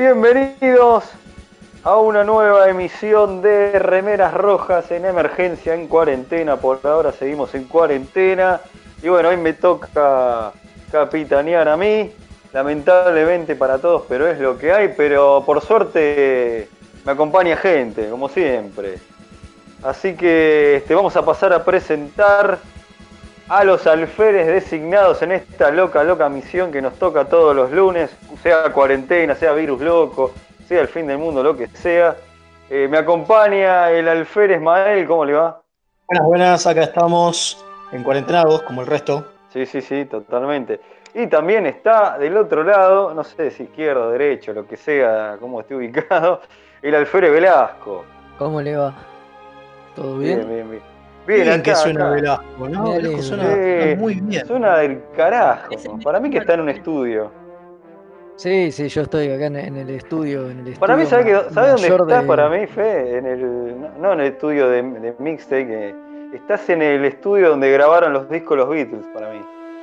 Bienvenidos a una nueva emisión de Remeras Rojas en emergencia, en cuarentena. Por ahora seguimos en cuarentena. Y bueno, hoy me toca capitanear a mí. Lamentablemente para todos, pero es lo que hay. Pero por suerte me acompaña gente, como siempre. Así que este, vamos a pasar a presentar a los alférez designados en esta loca, loca misión que nos toca todos los lunes, sea cuarentena, sea virus loco, sea el fin del mundo, lo que sea. Eh, me acompaña el alférez Mael, ¿cómo le va? Buenas, buenas, acá estamos en cuarentenados, como el resto. Sí, sí, sí, totalmente. Y también está del otro lado, no sé si izquierda, derecho, lo que sea, cómo esté ubicado, el alférez Velasco. ¿Cómo le va? ¿Todo bien? Bien, bien, bien. Bien, Bien, que suena acá. Velasco, ¿no? Bien, Velasco bien. suena, Sí, suena muy bien. Suena del carajo. Para mí que está en un estudio. Sí, sí, yo estoy acá en, en el estudio. En el estudio Para mí, ¿sabes sabe dónde estás de- para mí, Fe? En el, no- no en el estudio de, de Mixtape, que estás en el estudio donde grabaron los discos los Beatles, para mí.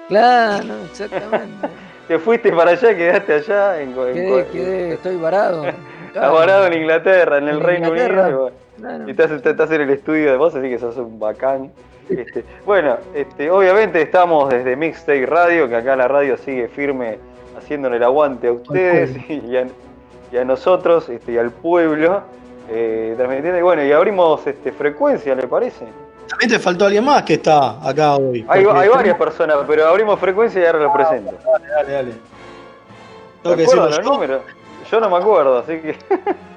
Claro, exactamente. Te fuiste para allá, quedaste allá, en, en- quedé, en- quedé, estoy varado. estás varado en Inglaterra, en el En Reino Inglaterra. Unido. Claro. y estás, estás en el estudio de vos, así que sos un bacán. Este, bueno, este, obviamente estamos desde Mixtape Radio, que acá la radio sigue firme haciéndole el aguante a ustedes y a, y a nosotros este, y al pueblo. eh, transmitiendo. y bueno, y abrimos este, frecuencia, ¿le parece? También te faltó alguien más que está acá hoy. Hay, varias personas, pero abrimos frecuencia y ahora los presento. Dale, dale, dale. ¿Te decirlo los números? Yo no me acuerdo, así que.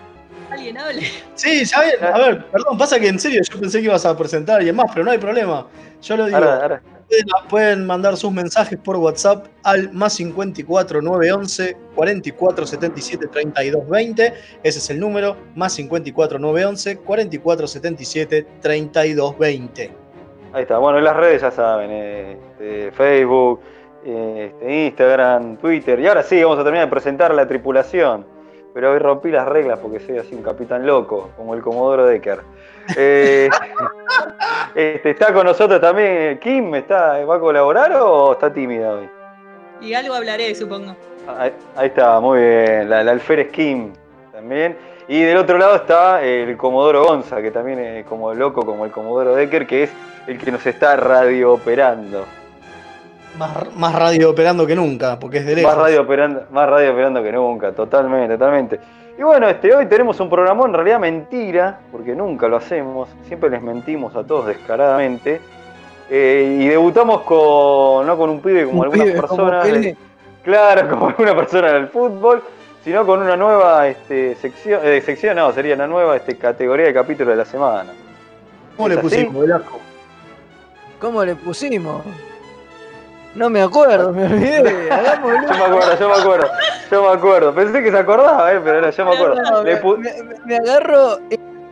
Alguien hable. Sí, ¿sabes? A ver, perdón, pasa que en serio yo pensé que ibas a presentar a alguien más, pero no hay problema. Yo lo digo. Ahora, ahora. Pueden, pueden mandar sus mensajes por WhatsApp al más 54 911 44 77 32 20. Ese es el número, más 54 911 44 77 32 20. Ahí está. Bueno, en las redes ya saben: este, Facebook, este, Instagram, Twitter. Y ahora sí, vamos a terminar de presentar a la tripulación. Pero hoy rompí las reglas porque soy así un capitán loco, como el Comodoro Decker. Eh, este, está con nosotros también Kim, ¿está, ¿va a colaborar o está tímida hoy? Y algo hablaré, supongo. Ahí, ahí está, muy bien. La, la alférez Kim también. Y del otro lado está el Comodoro Gonza, que también es como loco, como el Comodoro Decker, que es el que nos está radio operando. Más, más radio operando que nunca, porque es de lejos. Más radio operando, más radio operando que nunca, totalmente, totalmente. Y bueno, este, hoy tenemos un programa en realidad mentira, porque nunca lo hacemos, siempre les mentimos a todos descaradamente. Eh, y debutamos con, no con un pibe como Un algunas pibe como personas. De- claro, como alguna persona del fútbol, sino con una nueva este, sección, eh, sección, no, sería una nueva este, categoría de capítulo de la semana. ¿Cómo le pusimos, Velasco? ¿Cómo le pusimos? No me acuerdo, me olvidé. Hagámoslo. Yo me acuerdo, yo me acuerdo, yo me acuerdo. Pensé que se acordaba, eh, pero no, yo me acuerdo. No, Le me, pu- me- me agarro.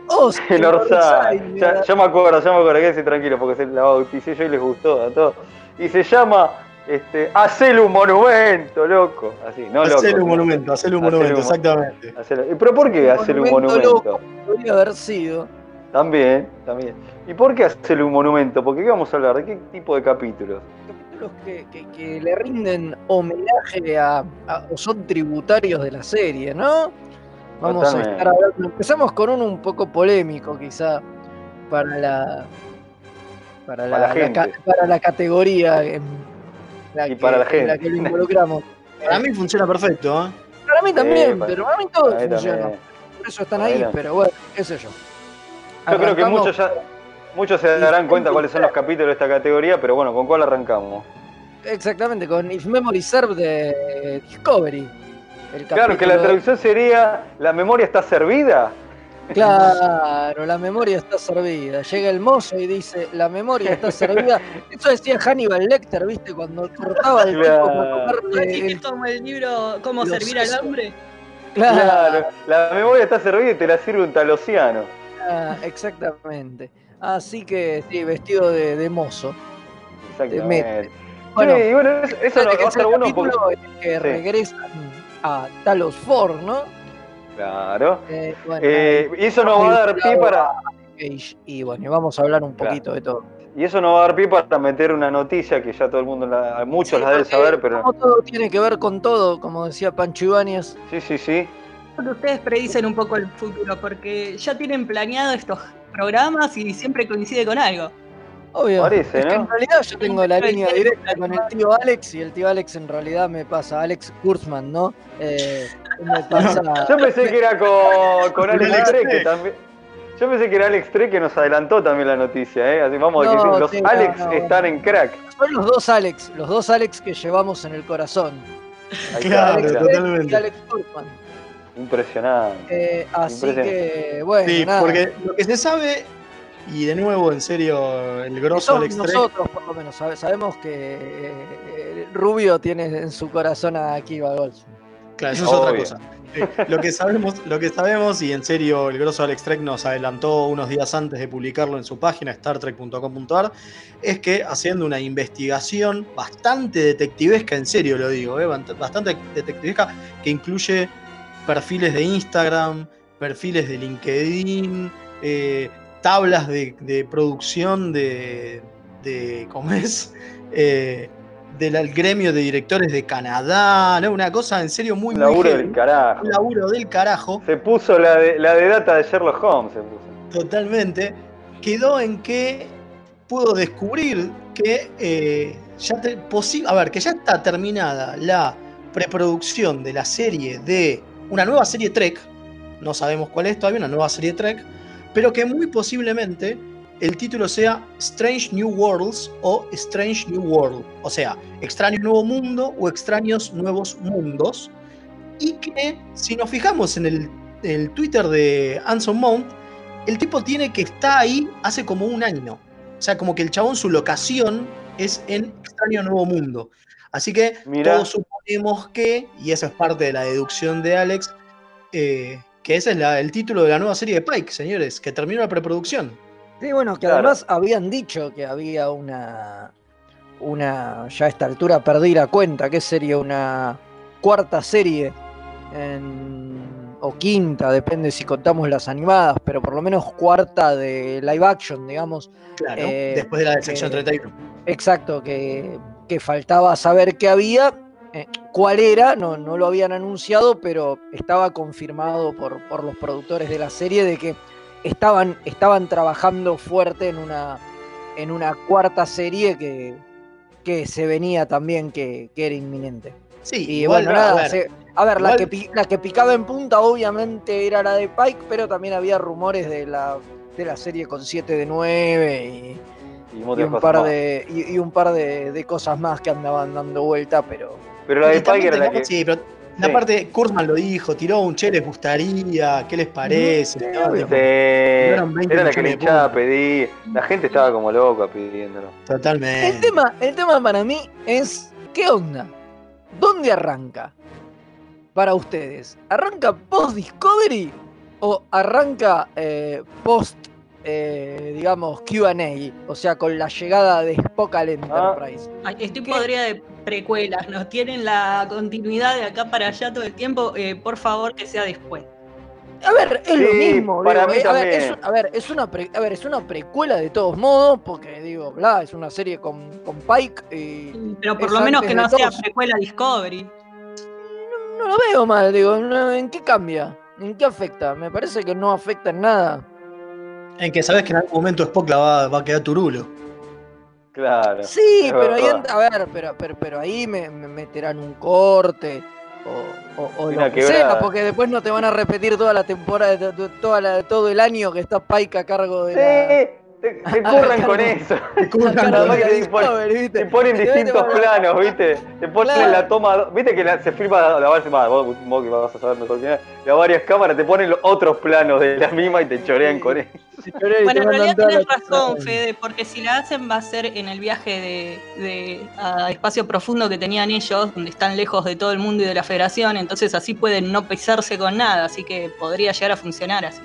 Oz El Orsay. Orsay, Ya, ya me acuerdo, ya me acuerdo, quédese tranquilo porque se la bauticé yo y les gustó a todos. Y se llama este, Hacele un monumento, loco. Así, no loco. Hacele un monumento, hacele un Hacele monumento, un- exactamente. Hacele- ¿Pero por qué hacerle un Monumento monumento? loco. Podría haber sido. También, también. ¿Y por qué hacerle un monumento? Porque ¿qué vamos a hablar? ¿De qué tipo de capítulos? Capítulos que, que- que le rinden homenaje a, a- o son tributarios de la serie, ¿no? Vamos Totalmente. a estar hablando. Empezamos con uno un poco polémico, quizá, para la. Para la, Para la gente. para la categoría en la, Y que, para la en la gente. que lo involucramos. Para mí funciona perfecto, ¿eh? Para mí también, para- pero para mí todo funciona. también. Por eso están ahí, pero bueno, qué sé yo. Yo creo que muchos ya, muchos se darán cuenta cuáles son los capítulos de esta categoría, pero bueno, ¿con cuál arrancamos? Exactamente, con If Memory Serve de Discovery. El Claro, que la traducción sería ¿La memoria está servida? Claro, la memoria está servida. Llega el mozo y dice, la memoria está servida. Eso decía Hannibal Lecter, ¿viste? Cuando cortaba el Claro. para comerle es como el libro Cómo Los servir al hombre. Claro, Claro, la memoria está servida y te la sirve un talosiano. ah, exactamente. Así que, sí, vestido de, de mozo. Exactamente. Bueno, sí, y bueno, eso, eso no- va a estar bueno porque. el que Sí. regresan a Talos Ford, ¿no? Claro. Eh, bueno, Eh, y eso nos va a dar pie para. Y bueno, vamos a hablar un Claro. poquito de todo. Y eso nos va a dar pie para meter una noticia que ya todo el mundo, la- muchos Sí, la deben saber, pero. todo tiene que ver con todo, como decía Pancho Ibáñez. Sí, sí, sí. Porque ustedes predicen un poco el futuro, porque ya tienen planeado estos programas y siempre coincide con algo. Obvio. Parece, es que ¿no? en realidad yo tengo la línea directa con el tío Alex y el tío Alex en realidad me pasa, Alex Kurzman, ¿no? Eh, me pasa. Yo pensé que era con, Alex Alex Tre, que también. Yo pensé que era Alex Tre que nos adelantó también la noticia, ¿eh? Así vamos a No, decir, los sí, no, Alex no, están en crack. Son los dos Alex, los dos Alex que llevamos en el corazón. Ahí Claro, está, totalmente. y Alex Kurzman. Impresionante. Eh, así Impresionante. que, bueno, Sí, nada. porque lo que se sabe, y de nuevo, en serio, el grosso Trek, nosotros, por lo menos, sabe- sabemos que eh, Rubio tiene en su corazón a Akiva Goldsmith. Claro, eso es otra cosa. Sí, Lo que sabemos, lo que sabemos, y en serio, el grosso Alex Trek nos adelantó unos días antes de publicarlo en su página, startrek.com.ar, es que haciendo una investigación bastante detectivesca, en serio lo digo, ¿eh? bastante detectivesca, que incluye perfiles de Instagram, perfiles de LinkedIn, eh, tablas de, de producción de, de. ¿Cómo es? Eh, del gremio de directores de Canadá, ¿no? Una cosa en serio muy, Un laburo del carajo. Un laburo del carajo, Se puso la de, la de data de Sherlock Holmes. Se puso. totalmente. Quedó en que pudo descubrir que eh, ya te- a ver, que ya está terminada la preproducción de la serie de una nueva serie Trek. No sabemos cuál es todavía, una nueva serie Trek, pero que muy posiblemente el título sea Strange New Worlds o Strange New World, o sea, Extraño Nuevo Mundo o Extraños Nuevos Mundos, y que si nos fijamos en el, el Twitter de Anson Mount, el tipo tiene que está ahí hace como un año, o sea, como que el chabón su locación es en Extraño Nuevo Mundo, así que Mirá. todos suponemos que, y esa es parte de la deducción de Alex, eh, que ese es la- el título de la nueva serie de Pike, señores, que terminó la preproducción. Sí, bueno, que Claro. además habían dicho que había una, una, ya a esta altura perdí la cuenta, que sería una cuarta serie en- o quinta, depende si contamos las animadas, pero por lo menos cuarta de live action, digamos. Claro, Eh, después de la de sección eh, 31. Exacto, que, que faltaba saber qué había, eh, cuál era, no, no lo habían anunciado, pero estaba confirmado por, por los productores de la serie de que estaban, estaban trabajando fuerte en una, en una cuarta serie que, que se venía también, que, que era inminente. Sí, Y igual, bueno, a nada, ver, se- a ver, la, que, la que picaba en punta obviamente era la de Pike, pero también había rumores de la, de la serie con 7 de 9 y, Y un par de y, y un par de, de cosas más que andaban dando vuelta, pero Pero la de era la que. sí, pero Sí. aparte, Kurzman lo dijo, tiró un che, les gustaría, ¿qué les parece? ¿no? Sí, Digamos, era 20 la que la hinchada puntos. pedía. La gente estaba como loca pidiéndolo. Totalmente. el tema, el tema para mí es ¿qué onda? ¿Dónde arranca? Para ustedes, ¿arranca post Discovery o arranca eh, post, eh, digamos, QA, o sea, con la llegada de Spock al Enterprise. Ay, estoy ¿Qué? podrida de precuelas, nos tienen la continuidad de acá para allá todo el tiempo. eh, por favor, que sea después. A ver, es lo mismo. para digo, mí eh, a, ver, es, un- a ver, es una pre- a ver, es una precuela de todos modos, porque digo, bla, es una serie con, con Pike y Pero por lo menos que no sea todos. precuela Discovery. no lo veo mal, digo, no, ¿en qué cambia? ¿En qué afecta? Me parece que no afecta en nada. En que sabes que en algún momento Spock la va, va a quedar turulo. Claro. Sí, pero ahí, a ver, pero, pero, pero ahí me, me meterán un corte o, o- o lo que sea, porque después no te van a repetir toda la temporada, toda la- todo el año que está Pike a cargo de la... Te, te curran con eso. la te ponen- distintos planos, ¿viste? Te ponen Claro. la toma. ¿Viste que la- se filma la varias más? Vos, vos que vas a saber mejor que nada. De varias cámaras te ponen los otros planos de la misma y te chorean con eso. Bueno, en realidad la- razón, Fede, porque si la hacen va a ser en el viaje de, de- a espacio profundo que tenían ellos, donde están lejos de todo el mundo y de la federación, entonces así pueden no pisarse con nada, así que podría llegar a funcionar así.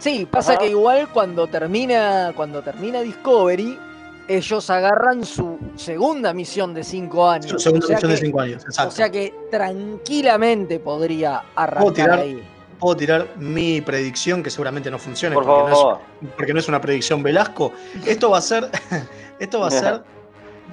Sí, pasa Ajá. que igual cuando termina, cuando termina Discovery, ellos agarran su segunda misión de cinco años. Su segunda o sea misión de 5 años, exacto. O sea que tranquilamente podría arrancar tirar? ahí. Puedo tirar mi predicción, que seguramente no funcione, Por porque, no favor. es, porque no es una predicción Velasco. Esto va a ser, esto va a ser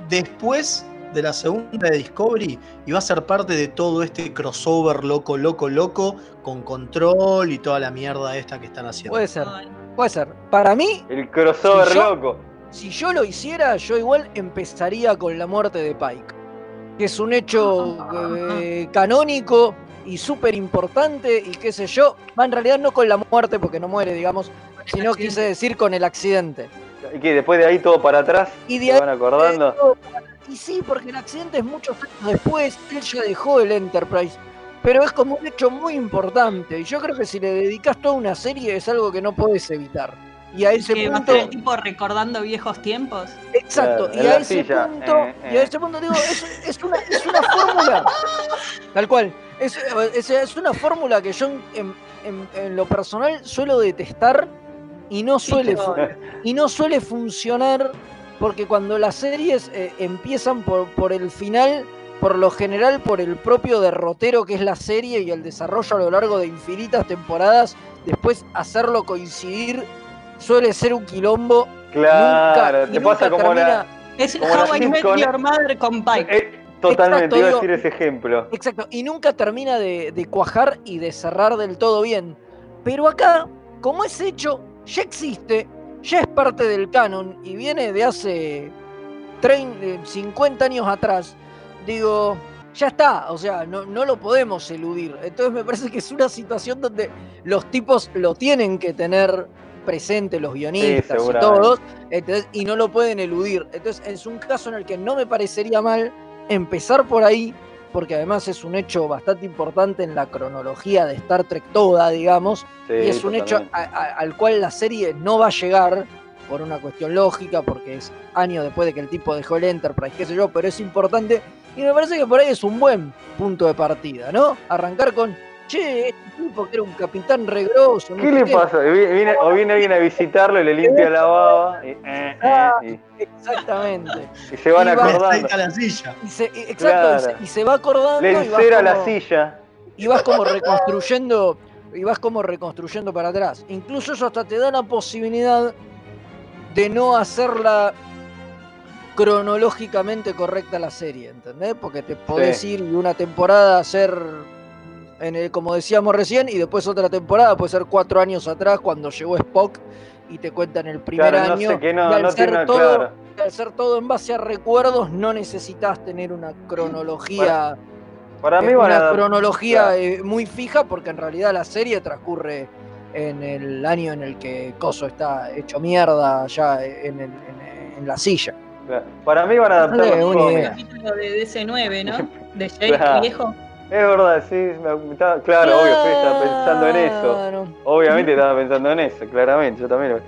después de la segunda de Discovery y va a ser parte de todo este crossover loco, loco, loco, con control y toda la mierda esta que están haciendo. Puede ser, puede ser. Para mí, El crossover Si yo- loco. si yo lo hiciera, yo igual empezaría con la muerte de Pike. Que es un hecho eh, canónico y súper importante y qué sé yo. Va en realidad no con la muerte porque no muere, digamos, sino quise decir con el accidente. Y que después de ahí todo para atrás. Y de ¿Se ahí- van acordando? Y sí, porque el accidente es muchos años después, él ya dejó el Enterprise. Pero es como un hecho muy importante. Y yo creo que si le dedicas toda una serie es algo que no puedes evitar. Y a ese Que va a punto. el tipo recordando viejos tiempos. Exacto, Claro, y a ese silla, punto, eh, y a eh. ese punto digo, es, es una, es una fórmula. Tal cual. Es, es- es una fórmula que yo en, en- en lo personal suelo detestar y no suele, y no suele funcionar porque cuando las series eh, empiezan por, por el final, por lo general por el propio derrotero que es la serie y el desarrollo a lo largo de infinitas temporadas, después hacerlo coincidir suele ser un quilombo Claro, nunca- te pasa como termina- la. Es Como la How I Met sitcom- Your Mother con Pike. Eh, totalmente, Exacto, iba a decir ese ejemplo. Exacto, y nunca termina de, de cuajar y de cerrar del todo bien. Pero acá, como es hecho, ya existe, ya es parte del canon y viene de hace 30, eh, 50 años atrás, digo, ya está, o sea, no, no lo podemos eludir. Entonces me parece que es una situación donde los tipos lo tienen que tener presente, los guionistas y todos, entonces, y no lo pueden eludir. Entonces es un caso en el que no me parecería mal empezar por ahí, porque además es un hecho bastante importante en la cronología de Star Trek toda, digamos, Sí, y es un hecho totalmente. a- a- al cual la serie no va a llegar por una cuestión lógica, porque es años después de que el tipo dejó el Enterprise, qué sé yo, pero es importante, y me parece que por ahí es un buen punto de partida, ¿no? Arrancar con, che, este tipo que era un capitán regroso, ¿Qué le pasa? Vi- viene- o viene alguien a visitarlo y le limpia la baba y, eh, eh, Ah. y- Exactamente. y se van Y va- acordando. La silla. Y se, y- exacto, y Claro. se- y, se, va acordando Le encera la silla. y vas como reconstruyendo y vas como reconstruyendo para atrás. Incluso eso hasta te da la posibilidad de no hacerla cronológicamente correcta la serie, ¿entendés? Porque te podés Sí. ir de una temporada a hacer, en el, como decíamos recién, y después otra temporada puede ser cuatro años atrás cuando llegó Spock y te cuentan el primer Claro, no año. sé, que y al no ser tiene todo, claro. al ser todo en base a recuerdos, no necesitas tener una cronología Para mí eh, una a cronología claro. eh, muy fija porque en realidad la serie transcurre en el año en el que Coso está hecho mierda ya en, el- en- en la silla. claro. Para mí van a adaptar idea. capítulo de DC9, ¿no? De Jake Claro. viejo. Es verdad, sí. me- estaba- claro, obvio, Fede estaba pensando en eso. Claro. Obviamente estaba pensando en eso, claramente, yo también.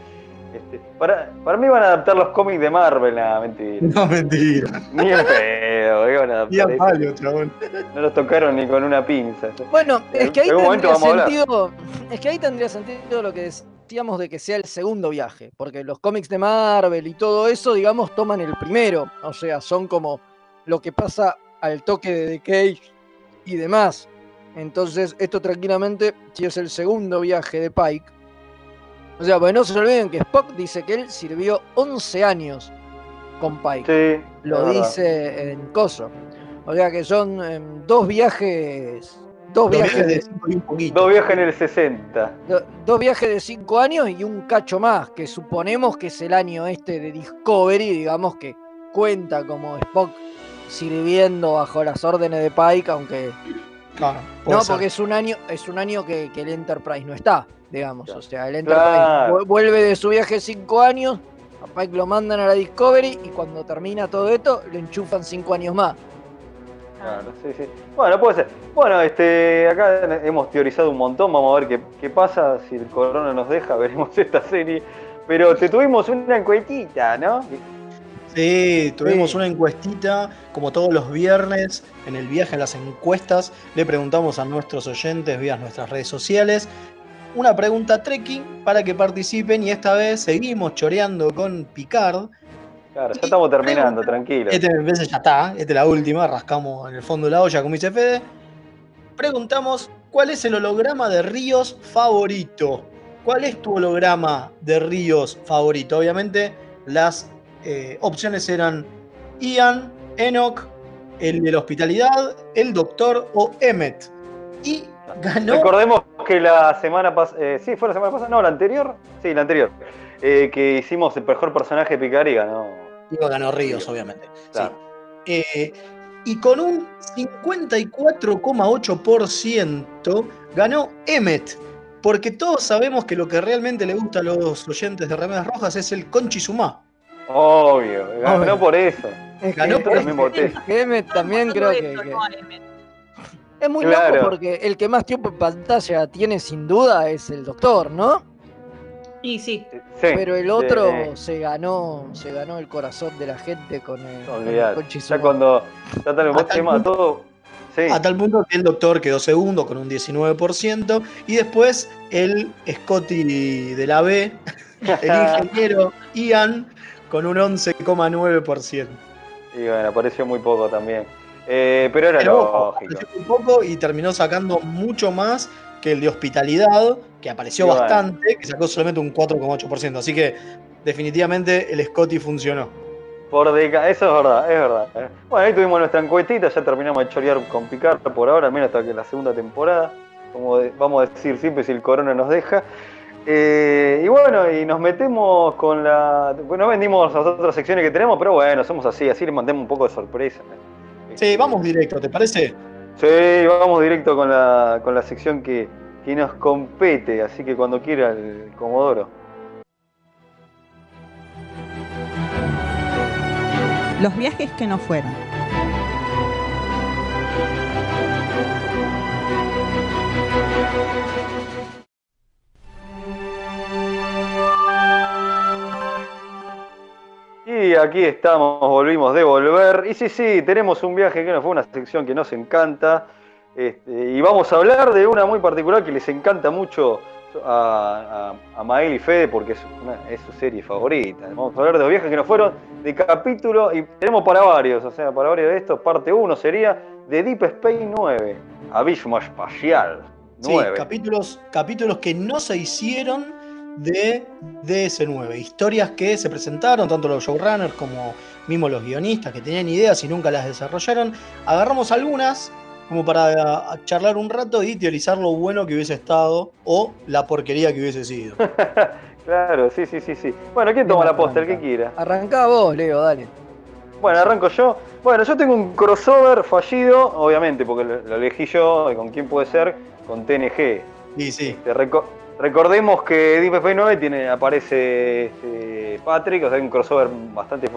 Este, para, para mí van a adaptar los cómics de Marvel, nada, mentira. No, mentira. Ni en pedo, iban a adaptar chabón. No los tocaron ni con una pinza. Bueno, es que ahí tendría sentido. Es que ahí tendría sentido lo que decíamos de que sea el segundo viaje. Porque los cómics de Marvel y todo eso, digamos, toman el primero. O sea, son como lo que pasa al toque de The Cage y demás. Entonces, esto tranquilamente, si es el segundo viaje de Pike. O sea, pues no se olviden que Spock dice que él sirvió 11 años con Pike. Sí. Lo dice en Coso. O sea que son em, dos viajes. Dos viajes viajes de de, cinco y un poquito. Dos viajes en el 60. do- dos viajes de cinco años y un cacho más, que suponemos que es el año este de Discovery, digamos que cuenta como Spock sirviendo bajo las órdenes de Pike, aunque Claro, no, ser. porque es un año, es un año que, que el Enterprise no está, digamos. Claro. O sea, el Enterprise Claro. vuelve de su viaje cinco años, a Pike lo mandan a la Discovery y cuando termina todo esto, lo enchufan cinco años más. Claro, sí, sí. Bueno, puede ser. Bueno, este, acá hemos teorizado un montón, vamos a ver qué, qué pasa, si el corona nos deja, veremos esta serie. Pero te tuvimos una encuestita, ¿no? Sí, tuvimos Sí. una encuestita, como todos los viernes, en el viaje en las encuestas, le preguntamos a nuestros oyentes vía nuestras redes sociales una pregunta trekking para que participen y esta vez seguimos choreando con Picard. Claro, ya estamos terminando, tranquilo. Este veces ya está, esta es la última, rascamos en el fondo de la olla, como dice Fede. Preguntamos, ¿cuál es el holograma de Ríos favorito? ¿Cuál es tu holograma de Ríos favorito? Obviamente las eh, opciones eran Ian, Enoch, el de la hospitalidad, el doctor o Emmet. Y ganó... Recordemos que la semana pasada, sí, fue la semana pasada, no, la anterior, sí, la anterior, eh, que hicimos el mejor personaje de Picard y ganó. Digo, ganó Ríos, obviamente. sí. Eh, y con un 54,8% ganó Emmet. Porque todos sabemos que lo que realmente le gusta a los oyentes de Remedas Rojas es el Conchisumá. Obvio, ganó Obvio. por eso. Es Ganó que, por también que Emmet también creo que, no, es muy Claro. loco porque el que más tiempo en pantalla tiene sin duda es el doctor, ¿no? Y sí, Sí, Pero el otro eh, se ganó, se ganó el corazón de la gente con el, con el. Ya cuando ya tal, vos te Sí, A tal punto que el doctor quedó segundo con un 19%. Y después el Scotty de la B, el ingeniero Ian, con un 11,9%. y bueno, apareció muy poco también. Eh, pero era Pero lógico. apareció muy poco y terminó sacando mucho más que el de hospitalidad, que apareció Y bueno. bastante, que sacó solamente un 4,8%. Así que definitivamente el Scotty funcionó. Por deca, eso es verdad, es verdad. eh. Bueno, ahí tuvimos nuestra encuestita, ya terminamos de chorear con Picard por ahora, al menos hasta que la segunda temporada. Como vamos a decir siempre si el corona nos deja. Eh, y bueno, y nos metemos con la. Bueno, no vendimos las otras secciones que tenemos, pero bueno, somos así, así les mandemos un poco de sorpresa. Sí, vamos directo, ¿te parece? Sí, vamos directo con la, con la sección que, que nos compete, así que cuando quiera el Comodoro. Los viajes que no fueron. Aquí estamos, volvimos de volver. Y sí, sí, tenemos un viaje que nos fue una sección que nos encanta. Este, y vamos a hablar de una muy particular que les encanta mucho a, a, a Mael y Fede porque es, una- es su serie favorita. Vamos a hablar de los viajes que nos fueron de capítulo y tenemos para varios, o sea, para varios de estos. Parte 1 sería de Deep Space 9, Abismo Espacial Sí, 9. capítulos, capítulos que no se hicieron de DS9. Historias que se presentaron, tanto los showrunners como mismos los guionistas que tenían ideas y nunca las desarrollaron. Agarramos algunas como para charlar un rato y teorizar lo bueno que hubiese estado o la porquería que hubiese sido. claro, sí, sí, sí, sí. Bueno, ¿quién toma la posta? El que quiera. Arrancá vos, Leo, dale. Bueno, arranco yo. Bueno, yo tengo un crossover fallido, obviamente, porque lo, elegí yo, y con quién puede ser, con TNG. Y sí, Este, reco- recordemos que Deep Space 9 tiene, aparece este, Patrick, o sea, un crossover bastante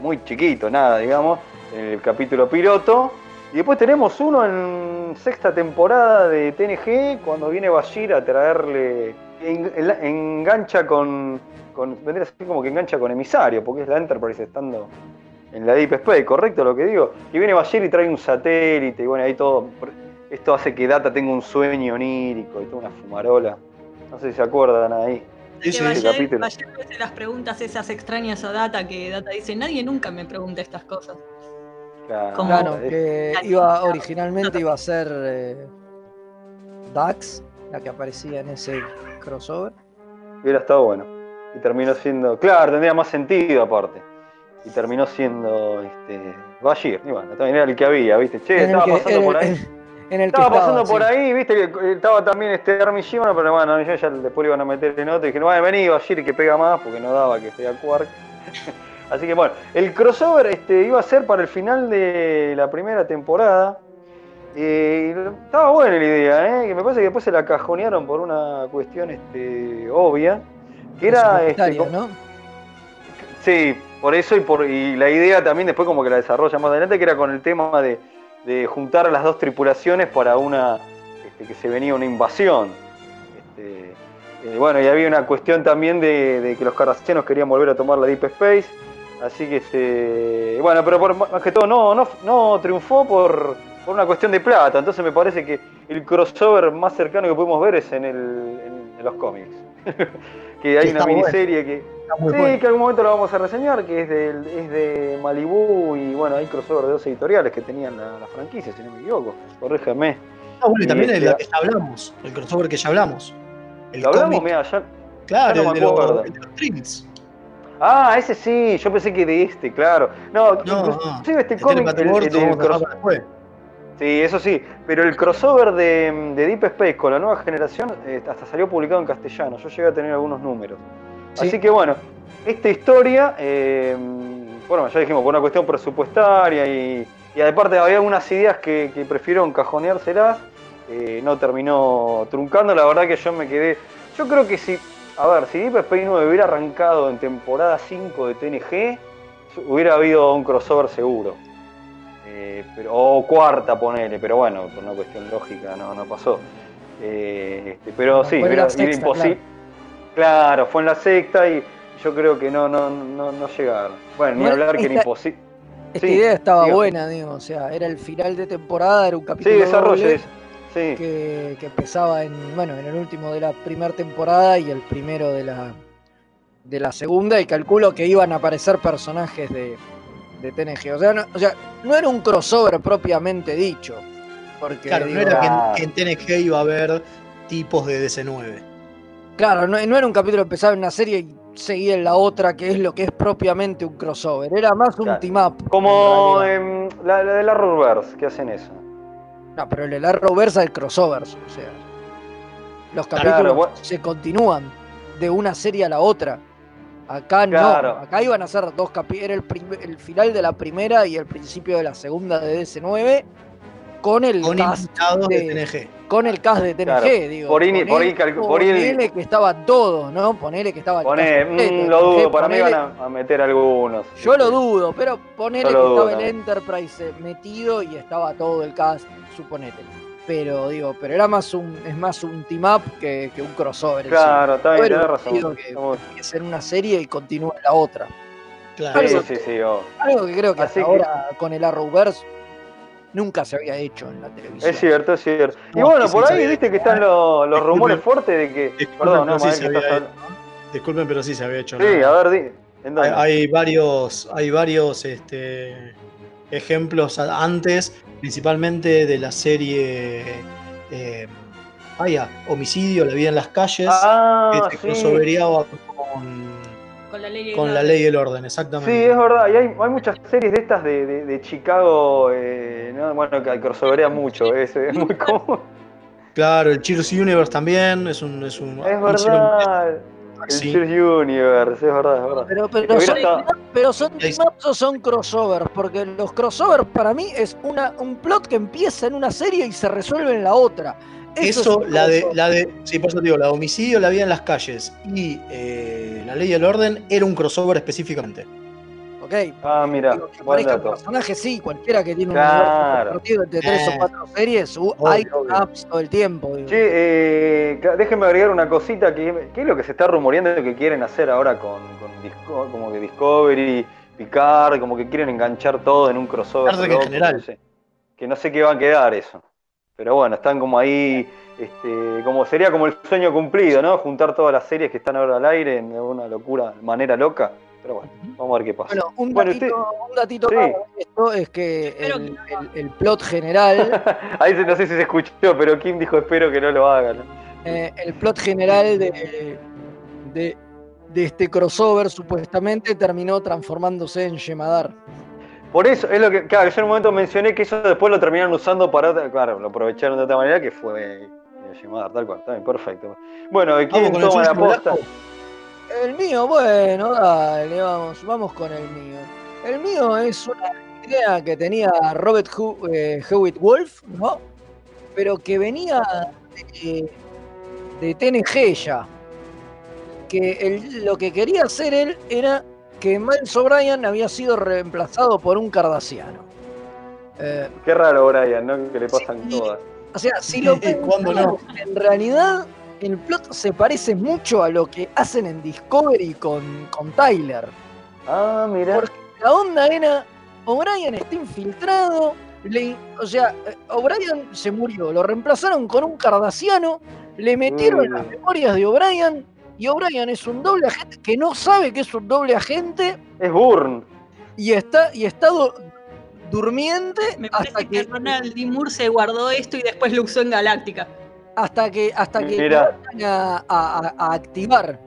muy chiquito, nada, digamos, en el capítulo piloto. Y después tenemos uno en sexta temporada de TNG, cuando viene Bashir a traerle. en- en- engancha con, con. Vendría a ser como que engancha con emisario, porque es la Enterprise estando en la Deep Space, ¿correcto lo que digo? Y viene Bashir y trae un satélite, y bueno, ahí todo. Esto hace que Data tenga un sueño onírico y toda una fumarola. No sé si se acuerdan ahí. Sí, sí, Bayer, capítulo. Bayer le hace las preguntas esas extrañas a Data que Data dice, nadie nunca me pregunta estas cosas. Claro, Como- Claro, es- que iba originalmente iba a ser eh, Dax, la que aparecía en ese crossover. Hubiera estado bueno. Y terminó siendo. Claro, tendría más sentido aparte. Y terminó siendo este, Bashir. Y bueno, también era el que había, ¿viste? Che, En estaba que- pasando por ahí. En el que Estaba pasando estaba, por sí. ahí, viste que eh, estaba también este Shimano, pero bueno, yo ya después le iban a meter en otro y dije, no, vení Bashir que pega más porque no daba que sea Quark. Así que bueno, el crossover este, iba a ser para el final de la primera temporada. Eh, y estaba buena la idea, ¿eh? que me parece que después se la cajonearon por una cuestión este, obvia. Que era. Este. Sí, por eso y por y la idea también después como que la desarrolla más adelante, que era con el tema de, de juntar a las dos tripulaciones para una este, que se venía una invasión. Este, eh, bueno, y había una cuestión también de, que los cardassianos querían volver a tomar la Deep Space. Así que. Bueno, pero más que todo no, no, no triunfó por, por una cuestión de plata. Entonces me parece que el crossover más cercano que pudimos ver es en, el, en los cómics. que hay Sí, una está bueno. miniserie que, sí, bueno. que en algún momento lo vamos a reseñar, que es, del, es de Malibu y bueno, hay crossover de dos editoriales que tenían la, la franquicia, si no me equivoco. Corrígeme. Ah, bueno, y también y el de la este- que ya hablamos, el crossover que ya hablamos. El ¿Lo hablamos? Mira, ya- claro, ya no el, de los, el de los. Ah, ese sí, yo pensé que de este, claro. No, No, inclusive este El cómic, el- Wars el Sí, eso sí, pero el crossover de, de Deep Space con la nueva generación eh, hasta salió publicado en castellano. Yo llegué a tener algunos números. Sí. Así que bueno, esta historia, eh, bueno, ya dijimos, por una cuestión presupuestaria y, y aparte había algunas ideas que, que prefirieron cajoneárselas, eh, no terminó truncando. La verdad que yo me quedé. Yo creo que si, a ver, si Deep Space 9 hubiera arrancado en temporada 5 de TNG, hubiera habido un crossover seguro. Eh, pero, o cuarta, ponele, pero bueno, por una cuestión lógica no, no pasó. Eh, este, pero sí, era, la era sexta, imposible. Claro. fue en la sexta y yo creo que no, no, no, no llegaron. Bueno, ni hablar que era imposible. Esta Sí, idea estaba buena, digo, o sea, era el final de temporada, era un Sí, capítulo desarrolle doble eso. Sí. que, que empezaba en, bueno, en el último de la primera temporada y el primero de la de la segunda, y calculo que iban a aparecer personajes de, de TNG. O sea, no, o sea, no era un crossover propiamente dicho. Porque Claro, no era que en, que en TNG iba a haber tipos de DC9. Claro, no, no era un capítulo que empezaba en una serie y seguía en la otra, que es lo que es propiamente un crossover. Era más un Claro. team up. Como en la, la de la Reverse, que hacen eso. No, pero el Arrowverse es crossover. O sea, los Claro, capítulos bueno. se continúan de una serie a la otra. Acá Claro. no. Acá iban a ser dos capítulos. Era el, el final de la primera y el principio de la segunda de DC9. Con el Con cast de de- TNG. con el cast de TNG, Claro. digo. Por ahí- por ahí Ponele- por ponele que estaba todo, ¿no? Ponele que estaba el Poné, cast completo mm, de lo dudo, para mí ponele- van a, a meter algunos. Yo lo dudo, pero ponele que dudo estaba el también. Enterprise metido y estaba todo el cast, suponete. Pero digo, pero era más un, es más un team up que, que un crossover. Claro, está bien, tenés razón. que empiece en una serie y continúe en la otra. Claro. Sí, Algo- sí, sí. oh. Algo que creo que Así hasta que- ahora con el Arrowverse nunca se había hecho en la televisión. Es cierto, es cierto. Y No, bueno, por ahí viste que están los, los rumores fuertes de que. Disculpen, Perdón, no, sí que hecho. Disculpen, pero sí se había hecho. Sí, nada. a ver, di. ¿En Hay, hay varios, hay varios este, ejemplos antes, principalmente de la serie eh, vaya, Homicidio, La vida en las calles, ah, que se sí. con, Con la ley con la ley y el orden, exactamente. Sí, es verdad. Y hay, hay muchas series de estas de, de, de Chicago, eh, ¿no? bueno, que crossoverean mucho. Es, es muy común. Claro, el Cheers Universe también es un. Es, un, Es verdad. El Sí. Cheers Universe, es verdad, es verdad. Pero, pero, son, estado- pero son crossovers, porque los crossovers para mí es una, un plot que empieza en una serie y se resuelve en la otra. Eso, Eso, es un la de, la de. Sí, por eso te digo, la de homicidio, la vida en las calles y eh, la ley y el orden era un crossover específicamente. Ok. Ah, mira, Digo, que buen dato. personaje, sí, cualquiera que tiene un Claro. universo compartido entre tres Eh. o cuatro series, u- Obvio, hay obvio. apps todo el tiempo. digo. Che, eh, déjenme agregar una cosita que, que es lo que se está rumoreando que quieren hacer ahora con, con Disco- como que Discovery, Picard, como que quieren enganchar todo en un crossover. Star Trek en loco, general. no sé. Que no sé qué va a quedar eso. Pero bueno, están como ahí, este, como sería como el sueño cumplido, ¿no? Juntar todas las series que están ahora al aire en una locura, manera loca. Pero bueno, vamos a ver qué pasa. Bueno, un Bueno, datito, un datito Sí. de esto es que el, que no. el- el plot general, Ahí se- no sé si se escuchó, pero Kim dijo espero que no lo hagan. eh, el plot general de, de, de este crossover supuestamente terminó transformándose en Yemadar. Por eso, es lo que, claro, yo en un momento mencioné que eso después lo terminaron usando para claro, lo aprovecharon de otra manera que fue eh, llamada tal cual, está bien, perfecto. Bueno, ¿quién toma la suyo, posta? El mío, bueno, dale, vamos, vamos con el mío. El mío es una idea que tenía Robert Hu- eh, Hewitt Wolf, ¿no? Pero que venía de, de TNG ya. Que él- lo que quería hacer él era que Miles O'Brien había sido reemplazado por un cardasiano. Eh, Qué raro, Brian, ¿no? Que le pasan Sí. todas. o sea, si lo ¿Cuándo no? pensamos, en realidad el plot se parece mucho a lo que hacen en Discovery con, con Tyler. Ah, mira. Porque la onda era, O'Brien está infiltrado, le- o sea, eh, O'Brien se murió, lo reemplazaron con un cardasiano, le metieron Mm. las memorias de O'Brien y O'Brien es un doble agente que no sabe que es un doble agente Es Burn. y está, y está du- durmiente Me hasta parece que que, Ronald D. Moore se guardó esto y después lo usó en Galáctica. Hasta que, hasta que Mira. lo van a, a- a activar.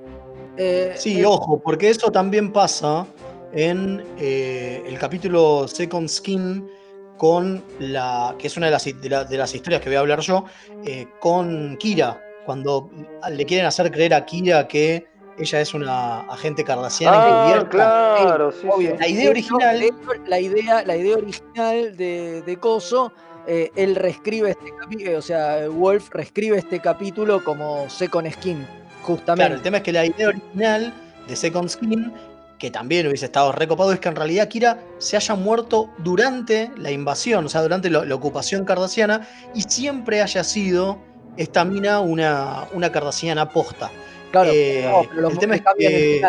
Eh, Sí, eh, ojo, porque eso también pasa en eh, el capítulo Second Skin con la. que es una de las, de la- de las historias que voy a hablar yo, eh, con Kira. Cuando le quieren hacer creer a Kira que ella es una agente cardasiana Ah, encubierta. claro, sí, sí. La idea De original- la idea, la idea original de, de Coso, eh, él reescribe este capítulo, o sea, Wolf reescribe este capítulo como Second Skin, justamente. Claro, el tema es que la idea original de Second Skin, que también hubiese estado recopado, es que en realidad Kira se haya muerto durante la invasión, o sea, durante lo- la ocupación cardasiana, y siempre haya sido esta mina una, una cardasiana posta. Claro, eh, no, pero lo el tema es cambian el que-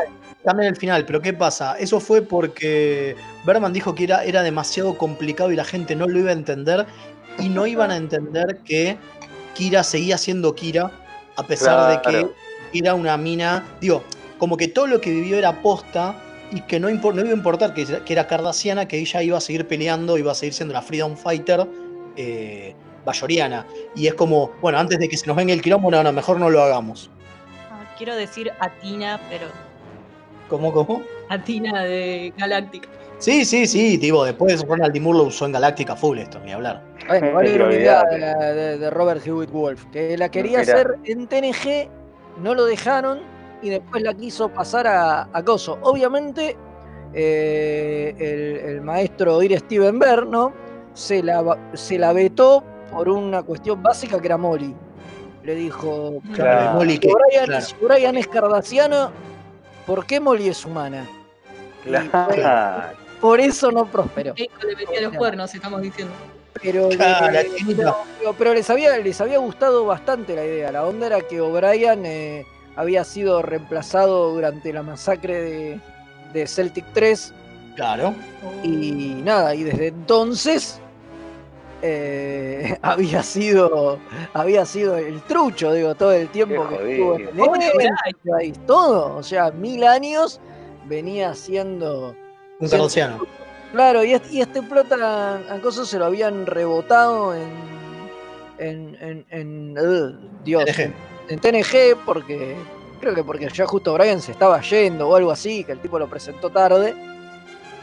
final. También el final, pero ¿qué pasa? Eso fue porque Berman dijo que era, era demasiado complicado y la gente no lo iba a entender y no iban a entender que Kira seguía siendo Kira a pesar de que era una mina, digo, como que todo lo que vivió era posta y que no, no iba a importar que, que era cardasiana, que ella iba a seguir peleando, iba a seguir siendo la Freedom Fighter eh, bayoriana. Y es como, bueno, antes de que se nos venga el quilombo, no, no, mejor no lo hagamos. Ah, quiero decir Atina, pero ¿Cómo, cómo? Atina de Galáctica. Sí, sí, sí, tipo, después Ronald D. Moore lo usó en Galáctica Full esto, ni hablar. Bueno, igual era una idea olvidate. de, de- de Robert Hewitt Wolf, que la quería hacer en TNG, no lo dejaron y después la quiso pasar a, a Coso. Obviamente, eh, el, el maestro Ir Steven Bear, ¿no? Se la, se la vetó por una cuestión básica que era Molly. Le dijo, Claro. Molly si que- O'Brien, claro. si O'Brien es cardasiana, ¿por qué Molly es humana? Claro. Por eso no prosperó. Eco le metía los cuernos, estamos diciendo. Pero, Claro, la chinita. pero, pero les, había, les había gustado bastante la idea. La onda era que O'Brien eh, había sido reemplazado durante la masacre de, de Celtic 3 Claro. y nada, y desde entonces eh, había sido había sido el trucho, digo, todo el tiempo Qué que estuvo en el ahí, todo, o sea, mil años venía siendo Un Sí. cardasiano. Claro, y este, y este plot a, a Coso se lo habían rebotado en. en. en. en- ugh, Dios. TNG. En TNG, porque. Creo que porque ya justo Brian se estaba yendo o algo así, que el tipo lo presentó tarde.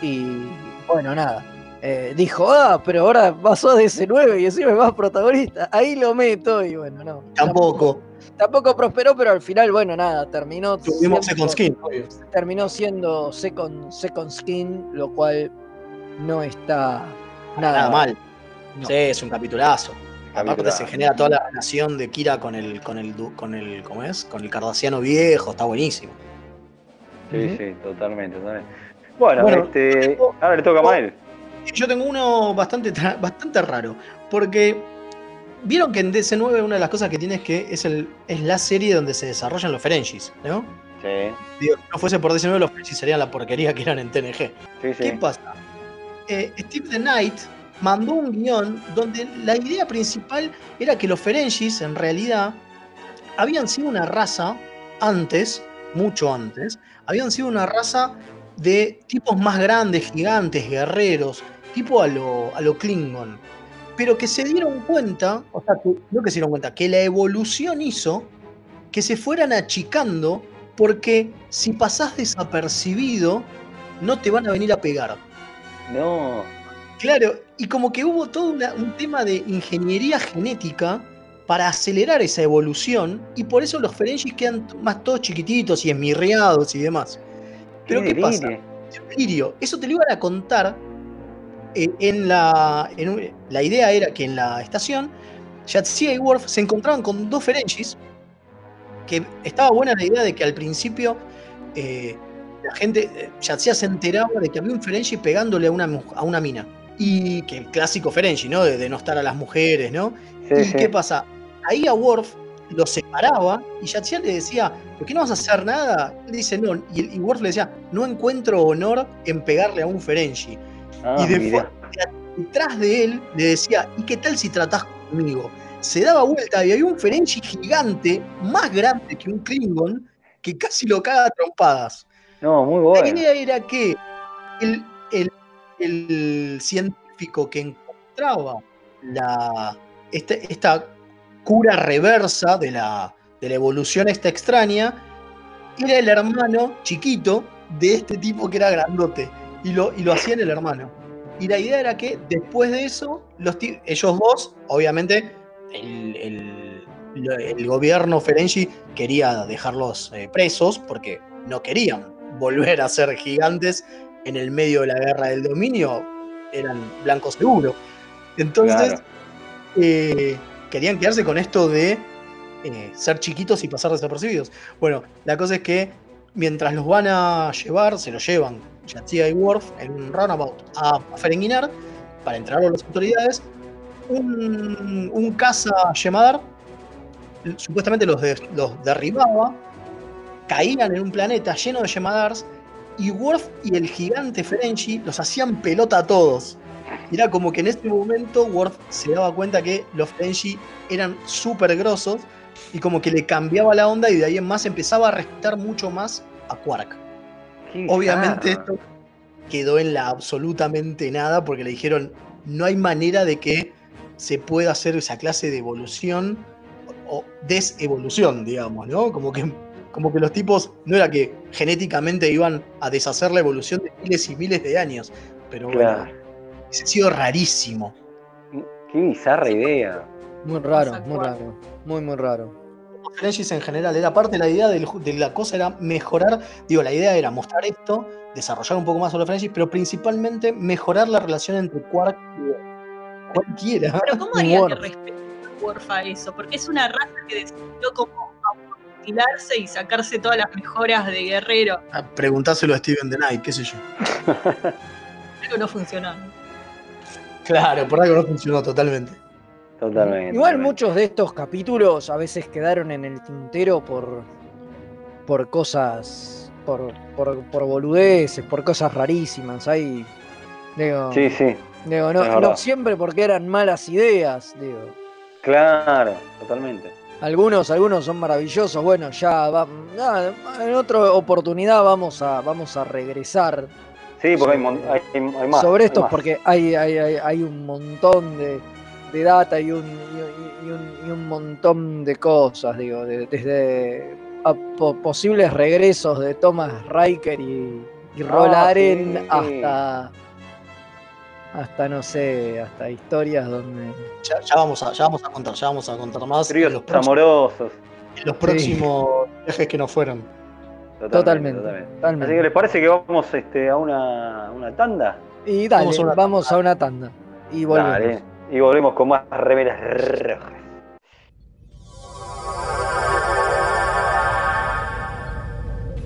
Y. Bueno, nada. Eh, dijo, ah, pero ahora pasó de ese 9 y encima es más protagonista. Ahí lo meto y bueno, no. Tampoco. Tampoco prosperó, pero al final, bueno, nada, terminó. Tuvimos siendo- Second Skin, obvio. terminó siendo second, second Skin, lo cual no está nada, Nada mal. No. Sí, es un capitulazo. Aparte se genera toda la relación de Kira con el, con el, con el, ¿cómo es? Con el cardasiano viejo, está buenísimo. Sí, sí, totalmente, totalmente. Bueno, Bueno, este, tengo- ahora le toca a Mael. Yo tengo uno bastante, bastante raro. Porque vieron que en DC9 una de las cosas que tiene es que es, el, es la serie donde se desarrollan los Ferengis, ¿no? Sí, Digo, si no fuese por DC9, los Ferengis serían la porquería que eran en TNG. sí, sí. ¿Qué pasa? Eh, Steve the Knight mandó un guion donde la idea principal era que los Ferengis, en realidad, habían sido una raza antes, mucho antes, habían sido una raza de tipos más grandes, gigantes, guerreros, tipo a lo, a lo Klingon. Pero que se dieron cuenta, o sea, que, no que se dieron cuenta, que la evolución hizo que se fueran achicando porque si pasás desapercibido, no te van a venir a pegar. No, Claro, y como que hubo todo una- un tema de ingeniería genética para acelerar esa evolución, y por eso los Ferengis quedan más todos chiquititos y esmirriados y demás. Pero ¿qué pasa? delirio. Lirio, eso te lo iban a contar eh, en la. en un- la idea era que en la estación, Yatsia y Worf se encontraban con dos Ferengis. Que estaba buena la idea de que al principio eh, la gente. eh, Yatsia se enteraba de que había un Ferengi pegándole a una, a una mina. Y que el clásico Ferengi, ¿no? De denostar a las mujeres, ¿no? Sí, ¿Y sí. qué pasa? Ahí a Worf lo separaba y Yatsia le decía, ¿por qué no vas a hacer nada? Él dice, no. Y, y Worf le decía, no encuentro honor en pegarle a un Ferengi. Ah, y. Detrás de él le decía, ¿y qué tal si tratás conmigo? Se daba vuelta y había un Ferengi gigante, más grande que un Klingon, que casi lo caga a trompadas. No, muy La bueno. idea era que el, el- el científico que encontraba la, este- esta cura reversa de la, de la evolución esta extraña era el hermano chiquito de este tipo que era grandote. Y lo, y lo hacía en el hermano. Y la idea era que después de eso, los ellos dos, obviamente, el, el- gobierno Ferengi quería dejarlos eh, presos porque no querían volver a ser gigantes en el medio de la guerra del dominio. Eran blancos seguro. Entonces, Claro. eh, querían quedarse con esto de eh, ser chiquitos y pasar desapercibidos. Bueno, la cosa es que mientras los van a llevar, se los llevan Yatsia y Worf en un runabout a, a Ferenginar para entregarlo a las autoridades. Un, un caza Yemadar supuestamente los, los derribaba, caían en un planeta lleno de Yemadars y Worf y el gigante Ferengi los hacían pelota a todos. Era como que en ese momento Worf se daba cuenta que los Ferengi eran súper grosos y como que le cambiaba la onda y de ahí en más empezaba a respetar mucho más a Quark. Qué Obviamente esto quedó en la absolutamente nada porque le dijeron no hay manera de que se pueda hacer esa clase de evolución o desevolución, digamos, ¿no? Como que, como que los tipos no era que genéticamente iban a deshacer la evolución de miles y miles de años, pero bueno, Claro. Ha sido rarísimo. Qué bizarra idea. Muy raro, muy raro. Muy, muy raro. Los Ferengis en general, era parte de la idea del de la cosa era mejorar, digo, la idea era mostrar esto, desarrollar un poco más a los Ferengis, pero principalmente mejorar la relación entre Quark y cualquiera. Pero ¿cómo haría que respete a Worf a eso? Porque es una raza que decidió como mutilarse y sacarse todas las mejoras de guerrero. Ah, Preguntáselo a Steven the Knight, qué sé yo. Algo no funcionó. Claro, por algo no funcionó totalmente. Totalmente. Igual totalmente. muchos de estos capítulos a veces quedaron en el tintero por, por cosas, por, por, por boludeces, por cosas rarísimas. Hay, digo, Sí, sí. digo, no, siempre porque eran malas ideas, digo. Claro, totalmente. Algunos, algunos son maravillosos. Bueno, ya va, nada, en otra oportunidad vamos a, vamos a regresar Sí, porque hay, mon- hay, hay más. sobre estos más. porque hay, hay, hay, hay un montón de, de data y un, y, y un, y un montón de cosas, digo, de- desde a po- posibles regresos de Thomas Riker y, y Ah, Rolaren sí. hasta hasta no sé, hasta historias donde Ya, ya vamos a, ya vamos a contar, ya vamos a contar más en Tríos los, próximos, amorosos. en los próximos viajes que nos fueron. Totalmente, totalmente. totalmente. Así que les parece que vamos este, a una, una tanda. Y dale, Vamos vamos a una una, tanda. Y volvemos. Dale. Y volvemos con más remeras rojas.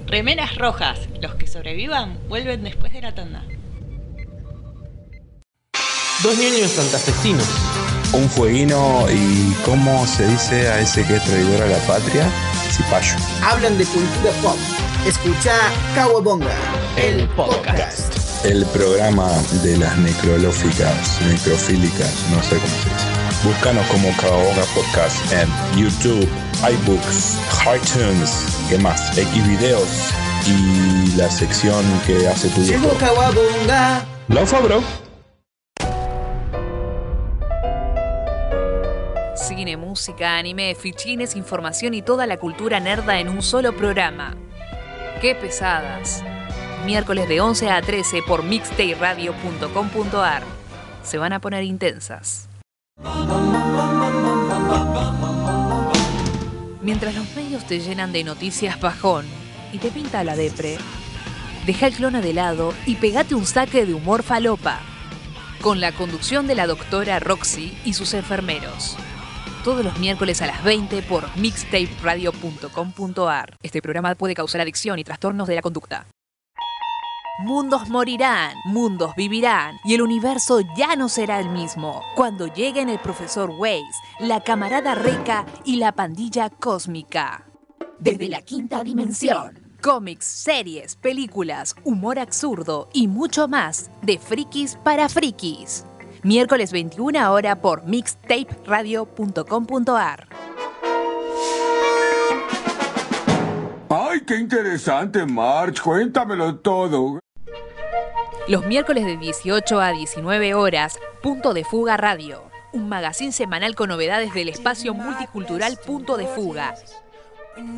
Remeras rojas. Los que sobrevivan vuelven después de la tanda. Dos niños santafesinos. Un fueguino y ¿cómo se dice a ese que es traidor a la patria? Cipayo. Hablan de cultura pop. Escucha Kawabonga, el podcast. El programa de las necrolóficas, necrofílicas, no sé cómo se dice. Búscanos como Kawabonga Podcast en YouTube, iBooks, iTunes, ¿qué más? Xvideos y la sección que hace tu Llegó. Kawabonga. Laufa, bro. Cine, música, anime, fichines, información y toda la cultura nerda en un solo programa. ¡Qué pesadas! Miércoles de 11 a 13 por mixtayradio.com.ar. Se van a poner intensas. Mientras los medios te llenan de noticias bajón y te pinta la depre, deja el clona de lado y pegate un saque de humor falopa. Con la conducción de la doctora Roxy y sus enfermeros todos los miércoles a las 20 por mixtaperadio.com.ar. Este programa puede causar adicción y trastornos de la conducta. Mundos morirán, mundos vivirán y el universo ya no será el mismo cuando lleguen el profesor Weiss, la camarada Reca y la pandilla cósmica. Desde la quinta dimensión. Cómics, series, películas, humor absurdo y mucho más de frikis para frikis. Miércoles 21 hora por mixtaperadio.com.ar. ¡Ay, qué interesante, March! Cuéntamelo todo. Los miércoles de 18 a 19 horas, Punto de Fuga Radio. Un magazín semanal con novedades del espacio multicultural Punto de Fuga.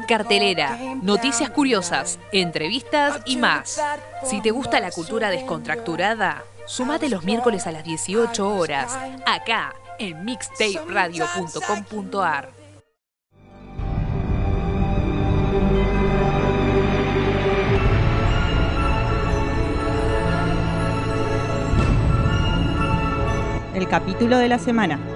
Cartelera, noticias curiosas, entrevistas y más. Si te gusta la cultura descontracturada, sumate los miércoles a las 18 horas, acá en mixtaperadio.com.ar. El capítulo de la semana.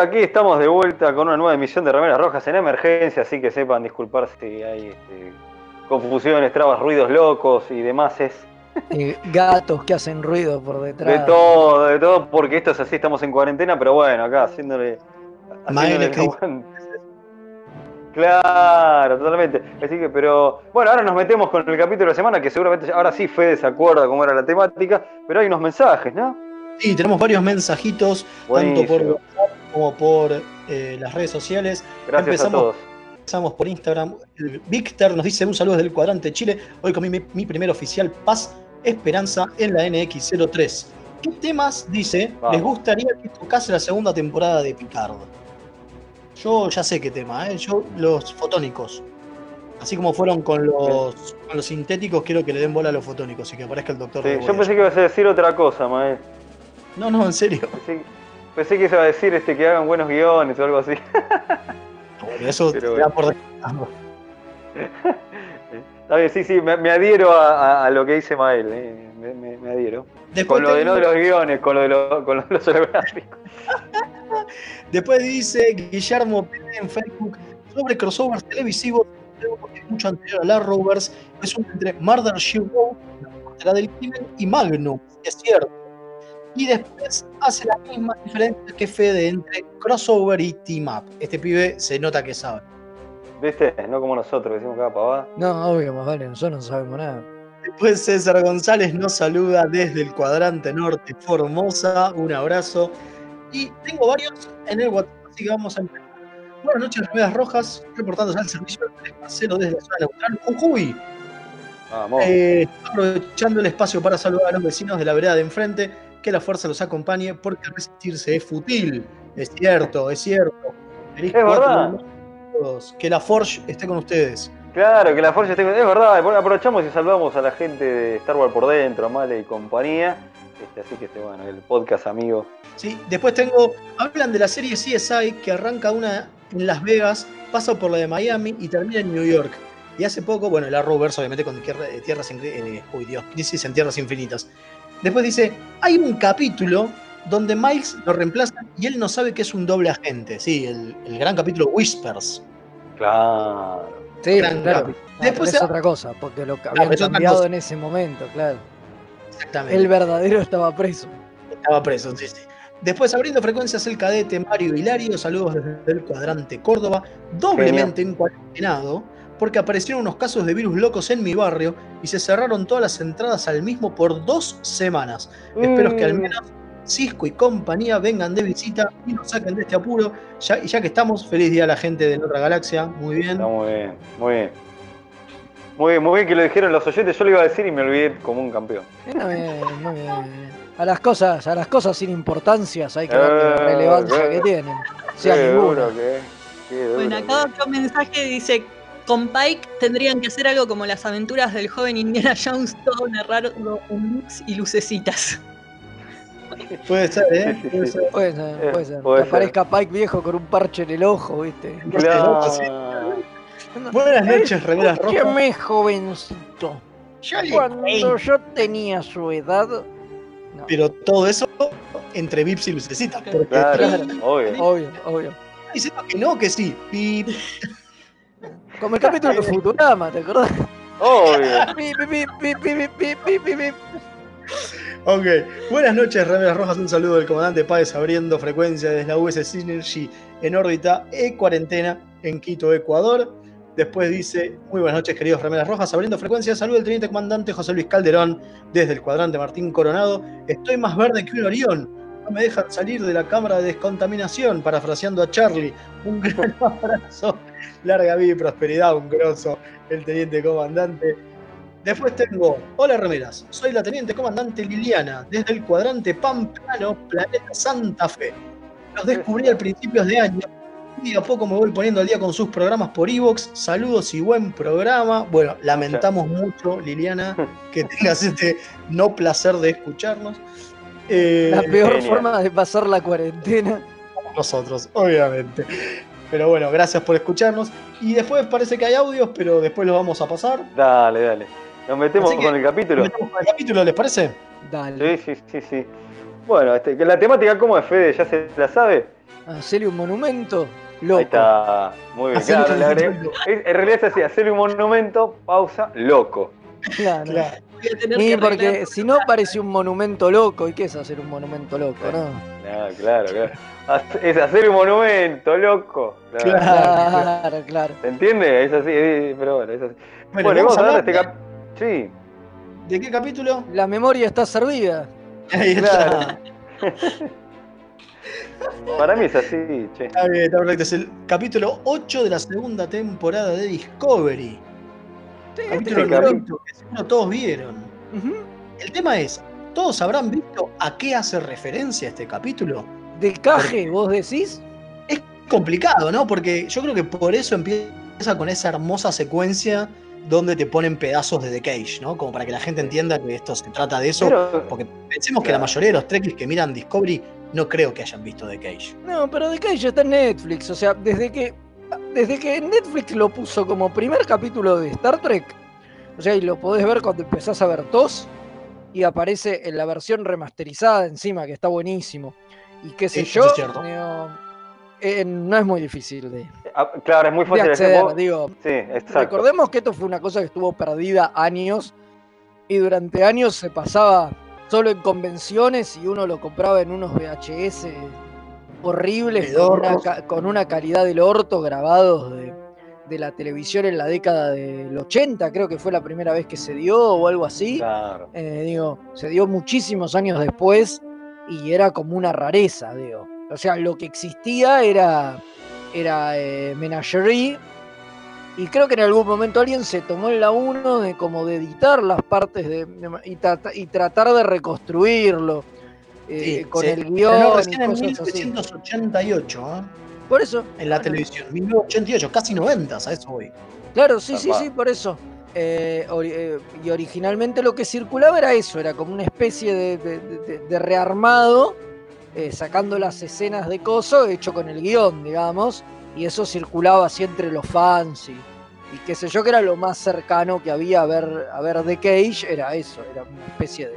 Aquí estamos de vuelta con una nueva emisión de Remeras Rojas en emergencia, así que sepan disculpar si hay este, confusiones, trabas, ruidos locos y demás. Es gatos que hacen ruido por detrás. de todo, de todo, porque esto es así, estamos en cuarentena, pero bueno, acá haciéndole. Haciéndole. Claro, totalmente. Así que, pero bueno, ahora nos metemos con el capítulo de la semana, que seguramente ahora sí Fede se acuerda cómo era la temática, pero hay unos mensajes, ¿no? Sí, tenemos varios mensajitos, tanto por Buenísimo. WhatsApp como por eh, las redes sociales. Gracias Empezamos- a todos. Empezamos por Instagram. Víctor nos dice un saludo desde el cuadrante Chile. Hoy con mi, mi primer oficial Paz Esperanza en la NX03. ¿Qué temas, dice, Vamos. les gustaría que tocase la segunda temporada de Picard? Yo ya sé qué tema, ¿eh? Yo, los fotónicos. Así como fueron con los, con los sintéticos, quiero que le den bola a los fotónicos y que aparezca el doctor. Sí, yo pensé que ibas a decir otra cosa, Mael. No, no, en serio. Pensé que iba a decir este, que hagan buenos guiones o algo así. Eso Pero te da por. Está bien, sí, sí, me, me adhiero a, a- a lo que dice Mael, eh, me, me- me adhiero. Después con lo de no de los guiones, con lo de, lo- con lo de los holográficos. Después dice Guillermo P. en Facebook sobre crossovers televisivos, es mucho anterior a la Rovers, es un entre Murder She Wrote, la del crimen, y Magnum, es cierto. Y después hace las mismas diferencias que Fede entre crossover y team up. Este pibe se nota que sabe. ¿Viste? No como nosotros, que decimos cada pavada. No, obvio, más vale, nosotros no sabemos nada. Después César González nos saluda desde el cuadrante norte Formosa. Un abrazo. Y tengo varios en el WhatsApp, así que vamos a empezar. Buenas noches, Remeras Rojas, reportándose al servicio del Marcelo desde la zona neutral. Jujuy. Vamos. Eh, aprovechando el espacio para saludar a los vecinos de la vereda de enfrente, que la fuerza los acompañe porque resistirse es fútil. Es cierto, es cierto. Feliz Es verdad. todos. Que la Forge esté con ustedes. Claro, que la fuerza esté. Es verdad, aprovechamos y saludamos a la gente de Star Wars por dentro, a Male y compañía. Este, así que, este, bueno, el podcast amigo. Sí, después tengo. Hablan de la serie CSI que arranca una en Las Vegas pasa por la de Miami y termina en New York. Y hace poco, bueno, el Arrowverse obviamente con eh, tierras, Incre- eh, uy Dios, crisis en tierras infinitas. Después dice, hay un capítulo donde Miles lo reemplaza y él no sabe que es un doble agente. Sí, el, el gran capítulo Whispers. Claro. Sí, Gran claro. capítulo. Después es otra cosa, porque lo que habían cambiado en ese momento, claro. Exactamente. El verdadero estaba preso. Estaba preso, sí, sí. Después, abriendo frecuencias, el cadete Mario Hilario, saludos desde el cuadrante Córdoba, doblemente encuarentenado, porque aparecieron unos casos de virus locos en mi barrio y se cerraron todas las entradas al mismo por dos semanas. Espero que al Mm. menos Cisco y compañía vengan de visita y nos saquen de este apuro. Ya, y ya que estamos, feliz día a la gente de la otra galaxia. Muy bien. Está muy bien, muy bien. Muy bien, muy bien que lo dijeron los oyentes, yo lo iba a decir y me olvidé como un campeón. Muy bien, muy bien. A las cosas, a las cosas sin importancias hay que darle la Eh, relevancia eh. que tienen. Sea Qué ninguna. duro que es, qué duro Bueno, acá otro mensaje dice, con Pike tendrían que hacer algo como las aventuras del joven Indiana Jones, todo narrado en looks y lucecitas. Puede ser, ¿eh? Puede ser. Puede ser, Eh, puede ser. puede que ser. aparezca Pike viejo con un parche en el ojo, ¿viste? Claro. Buenas noches, remeras rojas. Escúcheme, jovencito. Yo Cuando yo tenía su edad. No, Pero todo eso entre Vips y Lucecita. Porque Claro, está obvio. obvio, obvio. diciendo que no, que sí. Pip. Como el capítulo de Futurama, ¿te acordás? Obvio. Ok, buenas noches, Remeras Rojas. Un saludo del comandante Páez abriendo frecuencia desde la US Synergy en órbita E-cuarentena en Quito, Ecuador. Después dice, muy buenas noches, queridos Remeras Rojas. Abriendo frecuencia, saludo del teniente comandante José Luis Calderón desde el cuadrante Martín Coronado. Estoy más verde que un orión no me dejan salir de la cámara de descontaminación, parafraseando a Charlie. Un gran abrazo, larga vida y prosperidad, un grosso, el teniente comandante. Después tengo, hola remeras, soy la teniente comandante Liliana, desde el cuadrante Pamplano, planeta Santa Fe. Los descubrí al principios de año y a poco me voy poniendo al día con sus programas por Evox. Saludos y buen programa. Bueno, lamentamos mucho, Liliana, que tengas este no placer de escucharnos. Eh, La peor Genial. forma de pasar la cuarentena. nosotros, obviamente. Pero bueno, gracias por escucharnos. Y después parece que hay audios, pero después los vamos a pasar. Dale, dale. Nos metemos Así con el capítulo. ¿Nos metemos con el capítulo, les parece? Dale. Sí, sí, sí, sí. Bueno, este, que la temática, ¿cómo es, Fede? ¿Ya se la sabe? Hacerle un monumento. Loco. Ahí está. Muy bien. Claro, le en realidad es así, hacerle un monumento, pausa, loco. Claro. Claro. Y que porque si no parece un monumento loco. ¿Y qué es hacer un monumento loco? No? Ah, claro, claro. Es hacer un monumento, loco. Claro. Claro. Claro, claro. ¿Se entiende? Es así, eh, pero bueno, es así. Bueno, Bueno, y vamos a hablar de este cap... Sí, ¿De qué capítulo? La memoria está servida. Ahí Claro. está. para mí es así, che. Está bien, está perfecto. Es el capítulo 8 de la segunda temporada de Discovery. Capítulo este que seguro todos vieron. El tema es, ¿todos habrán visto a qué hace referencia este capítulo? De caje, vos decís. Es complicado, ¿no? Porque yo creo que por eso empieza con esa hermosa secuencia donde te ponen pedazos de The Cage, ¿no? Como para que la gente entienda que esto se trata de eso. Pero, Porque pensemos que la mayoría de los trekkies que miran Discovery no creo que hayan visto The Cage. No, pero de calle está en Netflix. O sea, desde que, desde que Netflix lo puso como primer capítulo de Star Trek. O sea, y lo podés ver cuando empezás a ver TOS. Y aparece en la versión remasterizada encima, que está buenísimo. Y qué sé Sí, yo. es digo, eh, no es muy difícil de, ah, claro, es muy fácil de acceder. Digo, Sí, exacto. Recordemos que esto fue una cosa que estuvo perdida años y durante años se pasaba solo en convenciones y uno lo compraba en unos VHS horribles con una, con calidad del orto grabados de, de la televisión en la década del 80, creo que fue la primera vez que se dio o algo así. Claro. Eh, digo, se dio muchísimos años después y era como una rareza, digo. O sea, lo que existía era, era eh, Menagerie y creo que en algún momento alguien se tomó el la uno de como de editar las partes de, y tratar de reconstruirlo eh, Sí, con el guion recién en cosas así. 1988, ¿eh? Por eso, en la televisión. 1988, casi 90, a eso voy. Claro, sí, sí, sí, por eso. Eh, ori- eh, y originalmente lo que circulaba era eso, era como una especie de, de- de- de rearmado, eh, sacando las escenas de coso, hecho con el guion, digamos, y eso circulaba así entre los fans y, y qué sé yo, que era lo más cercano que había a ver, a ver The Cage, era eso, era una especie de,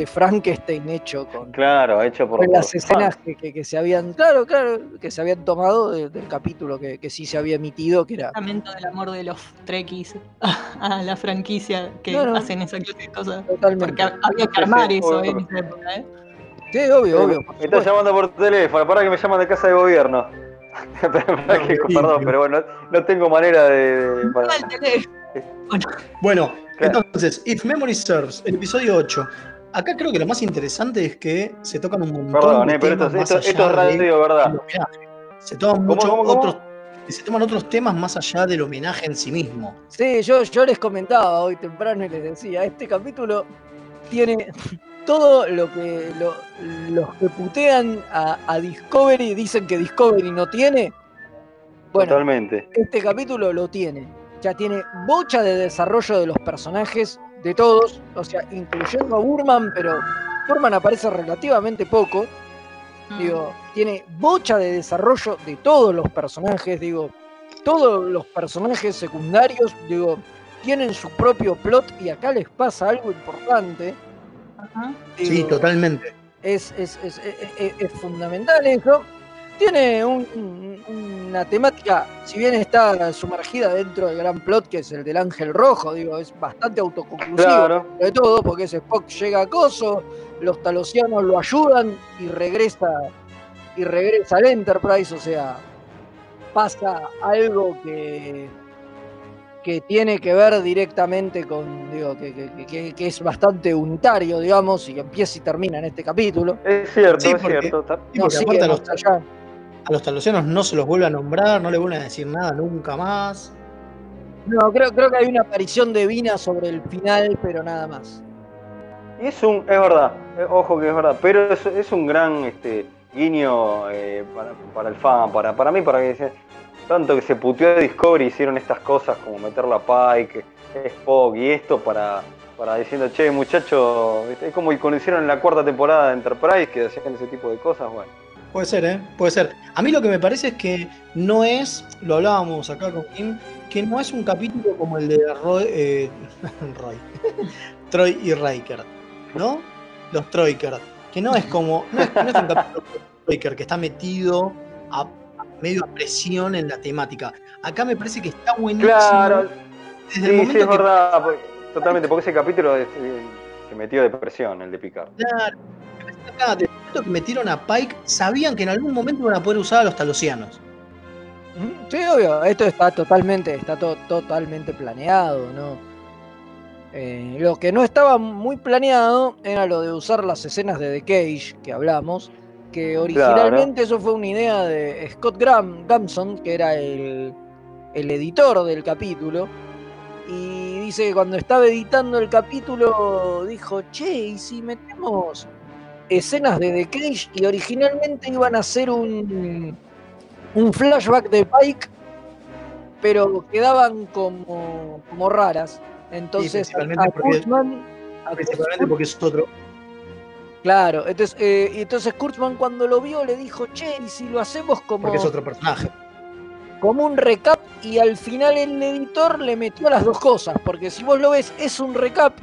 de Frankenstein hecho con, Claro, hecho por, con las escenas que, que- que se habían, claro, claro, que se habían tomado de- del capítulo que, que sí se había emitido, que era Lamento del amor de los trekkies a la franquicia que Claro. hacen esa clase de cosas. totalmente. Porque ha- había que armar sí, eso en esa época, ¿eh? Sí, obvio, obvio. Me están supuesto. llamando por teléfono, para que me llaman de casa de gobierno. Que- perdón, pero bueno, no tengo manera de. de- para-. Bueno, Claro. entonces, If Memory Serves, el episodio 8. Acá creo que lo más interesante es que se tocan un montón Perdón, de eh, pero temas esto, más esto, allá esto es del radio, ¿verdad? homenaje. Se toman ¿Cómo, muchos cómo, cómo? otros se toman otros temas más allá del homenaje en sí mismo. Sí, yo, yo les comentaba hoy temprano y les decía, este capítulo tiene todo lo que lo- los que putean a, a Discovery dicen que Discovery no tiene. Bueno, Totalmente. este capítulo lo tiene. Ya tiene bocha de desarrollo de los personajes, de todos, o sea, incluyendo a Burman, pero Burman aparece relativamente poco. Digo, tiene bocha de desarrollo de todos los personajes, digo, todos los personajes secundarios, digo, tienen su propio plot y acá les pasa algo importante. Ajá. Sí, totalmente. es, es- es- es- es- es fundamental eso. Tiene un- un- una temática, si bien está sumergida dentro del gran plot que es el del ángel rojo, digo, es bastante autoconclusivo Claro. de todo, porque ese Spock llega a Coso, los talosianos lo ayudan y regresa y regresa al Enterprise, o sea, pasa algo que que tiene que ver directamente con, digo, que, que- que- que es bastante unitario, digamos, y que empieza y termina en este capítulo. Es cierto, Sí, es porque- cierto. Ta- Sí, No porque sigue aparte a los, más allá. A los talosianos no se los vuelve a nombrar, no le vuelven a decir nada nunca más. No, creo, creo que hay una aparición de Vina sobre el final, pero nada más. Y es un, es verdad, eh, ojo que es verdad, pero es, es un gran este, guiño eh, para, para el fan, para, para mí, para que tanto que se puteó de Discovery, hicieron estas cosas como meterla a Pike, Spock y esto para, para diciendo, che muchacho, es como cuando hicieron en la cuarta temporada de Enterprise que hacían ese tipo de cosas, bueno. Puede ser, ¿eh? Puede ser. A mí lo que me parece es que no es, lo hablábamos acá con Kim, que no es un capítulo como el de Roy, eh, Roy, Troy y Riker, ¿no? Los Troiker. Que no es como, no es, no es un capítulo como Troiker que está metido a, a medio presión en la temática. Acá me parece que está buenísimo. Claro, Desde el sí, sí, momento es que verdad, porque- totalmente, porque ese capítulo es- eh, se metió de presión, el de Picard. Claro. Acá, el momento que metieron a Pike, sabían que en algún momento iban a poder usar a los talosianos. Sí, obvio, esto está totalmente, está to- totalmente planeado, ¿no? Eh, lo que no estaba muy planeado era lo de usar las escenas de The Cage que hablamos, que originalmente eso fue una idea de Scott Graham, Gamson, que era el, el editor del capítulo, y dice que cuando estaba editando el capítulo dijo, che, ¿y si metemos escenas de The Cage? Y originalmente iban a hacer un, un flashback de Pike, pero quedaban como, como raras. Entonces, principalmente a porque- Kurtzman- a Principalmente porque es otro. Claro, entonces, eh, entonces Kurtzman cuando lo vio le dijo, che, ¿y si lo hacemos como, Porque es otro personaje. como un recap? Y al final el editor le metió las dos cosas, porque si vos lo ves, es un recap,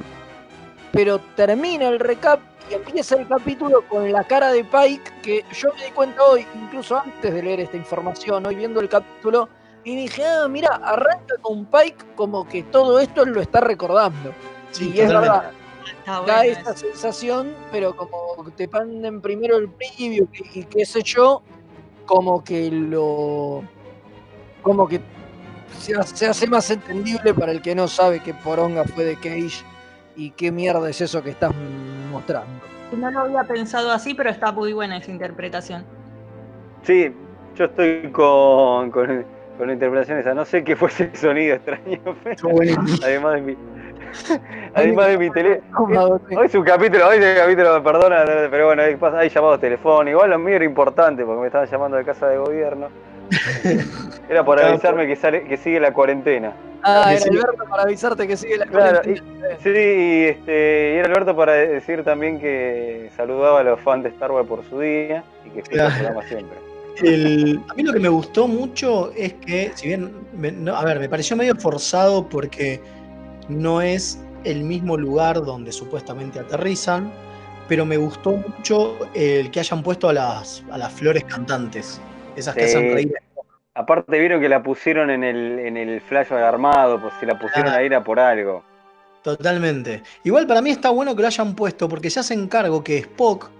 pero termina el recap y empieza el capítulo con la cara de Pike, que yo me di cuenta hoy, incluso antes de leer esta información, hoy viendo el capítulo, y dije, ah, mira, arranca con Pike como que todo esto lo está recordando. Sí, y es verdad, Está da esa eso. sensación, pero como te ponen primero el preview y, y qué sé yo, como que lo. como que se, ha- se hace más entendible para el que no sabe qué poronga fue de Cage y qué mierda es eso que estás mostrando. No lo había pensado así, pero está muy buena esa interpretación. Sí, yo estoy con, con, con la interpretación esa. No sé qué fue ese sonido extraño. pero además de mi, además de mi teléfono. Hoy es un capítulo, hoy es un capítulo, perdona, pero bueno, hay, hay llamados telefónicos. Igual lo mío era importante porque me estaban llamando de casa de gobierno. Era para Claro. avisarme que sale, que sigue la cuarentena. Ah, era Sí. Alberto para avisarte que sigue la Claro, cuarentena. Sí, y, este, y era Alberto para decir también que saludaba a los fans de Star Wars por su día y que escucha el programa siempre. El- a mí lo que me gustó mucho es que, si bien, me- no, a ver, me pareció medio forzado porque no es el mismo lugar donde supuestamente aterrizan, pero me gustó mucho el que hayan puesto a las, a las flores cantantes, esas que Sí. hacen reír. Aparte vieron que la pusieron en el, en el flash armado, pues si la pusieron ahí era por algo. Totalmente. Igual para mí está bueno que lo hayan puesto porque se hacen cargo que Spock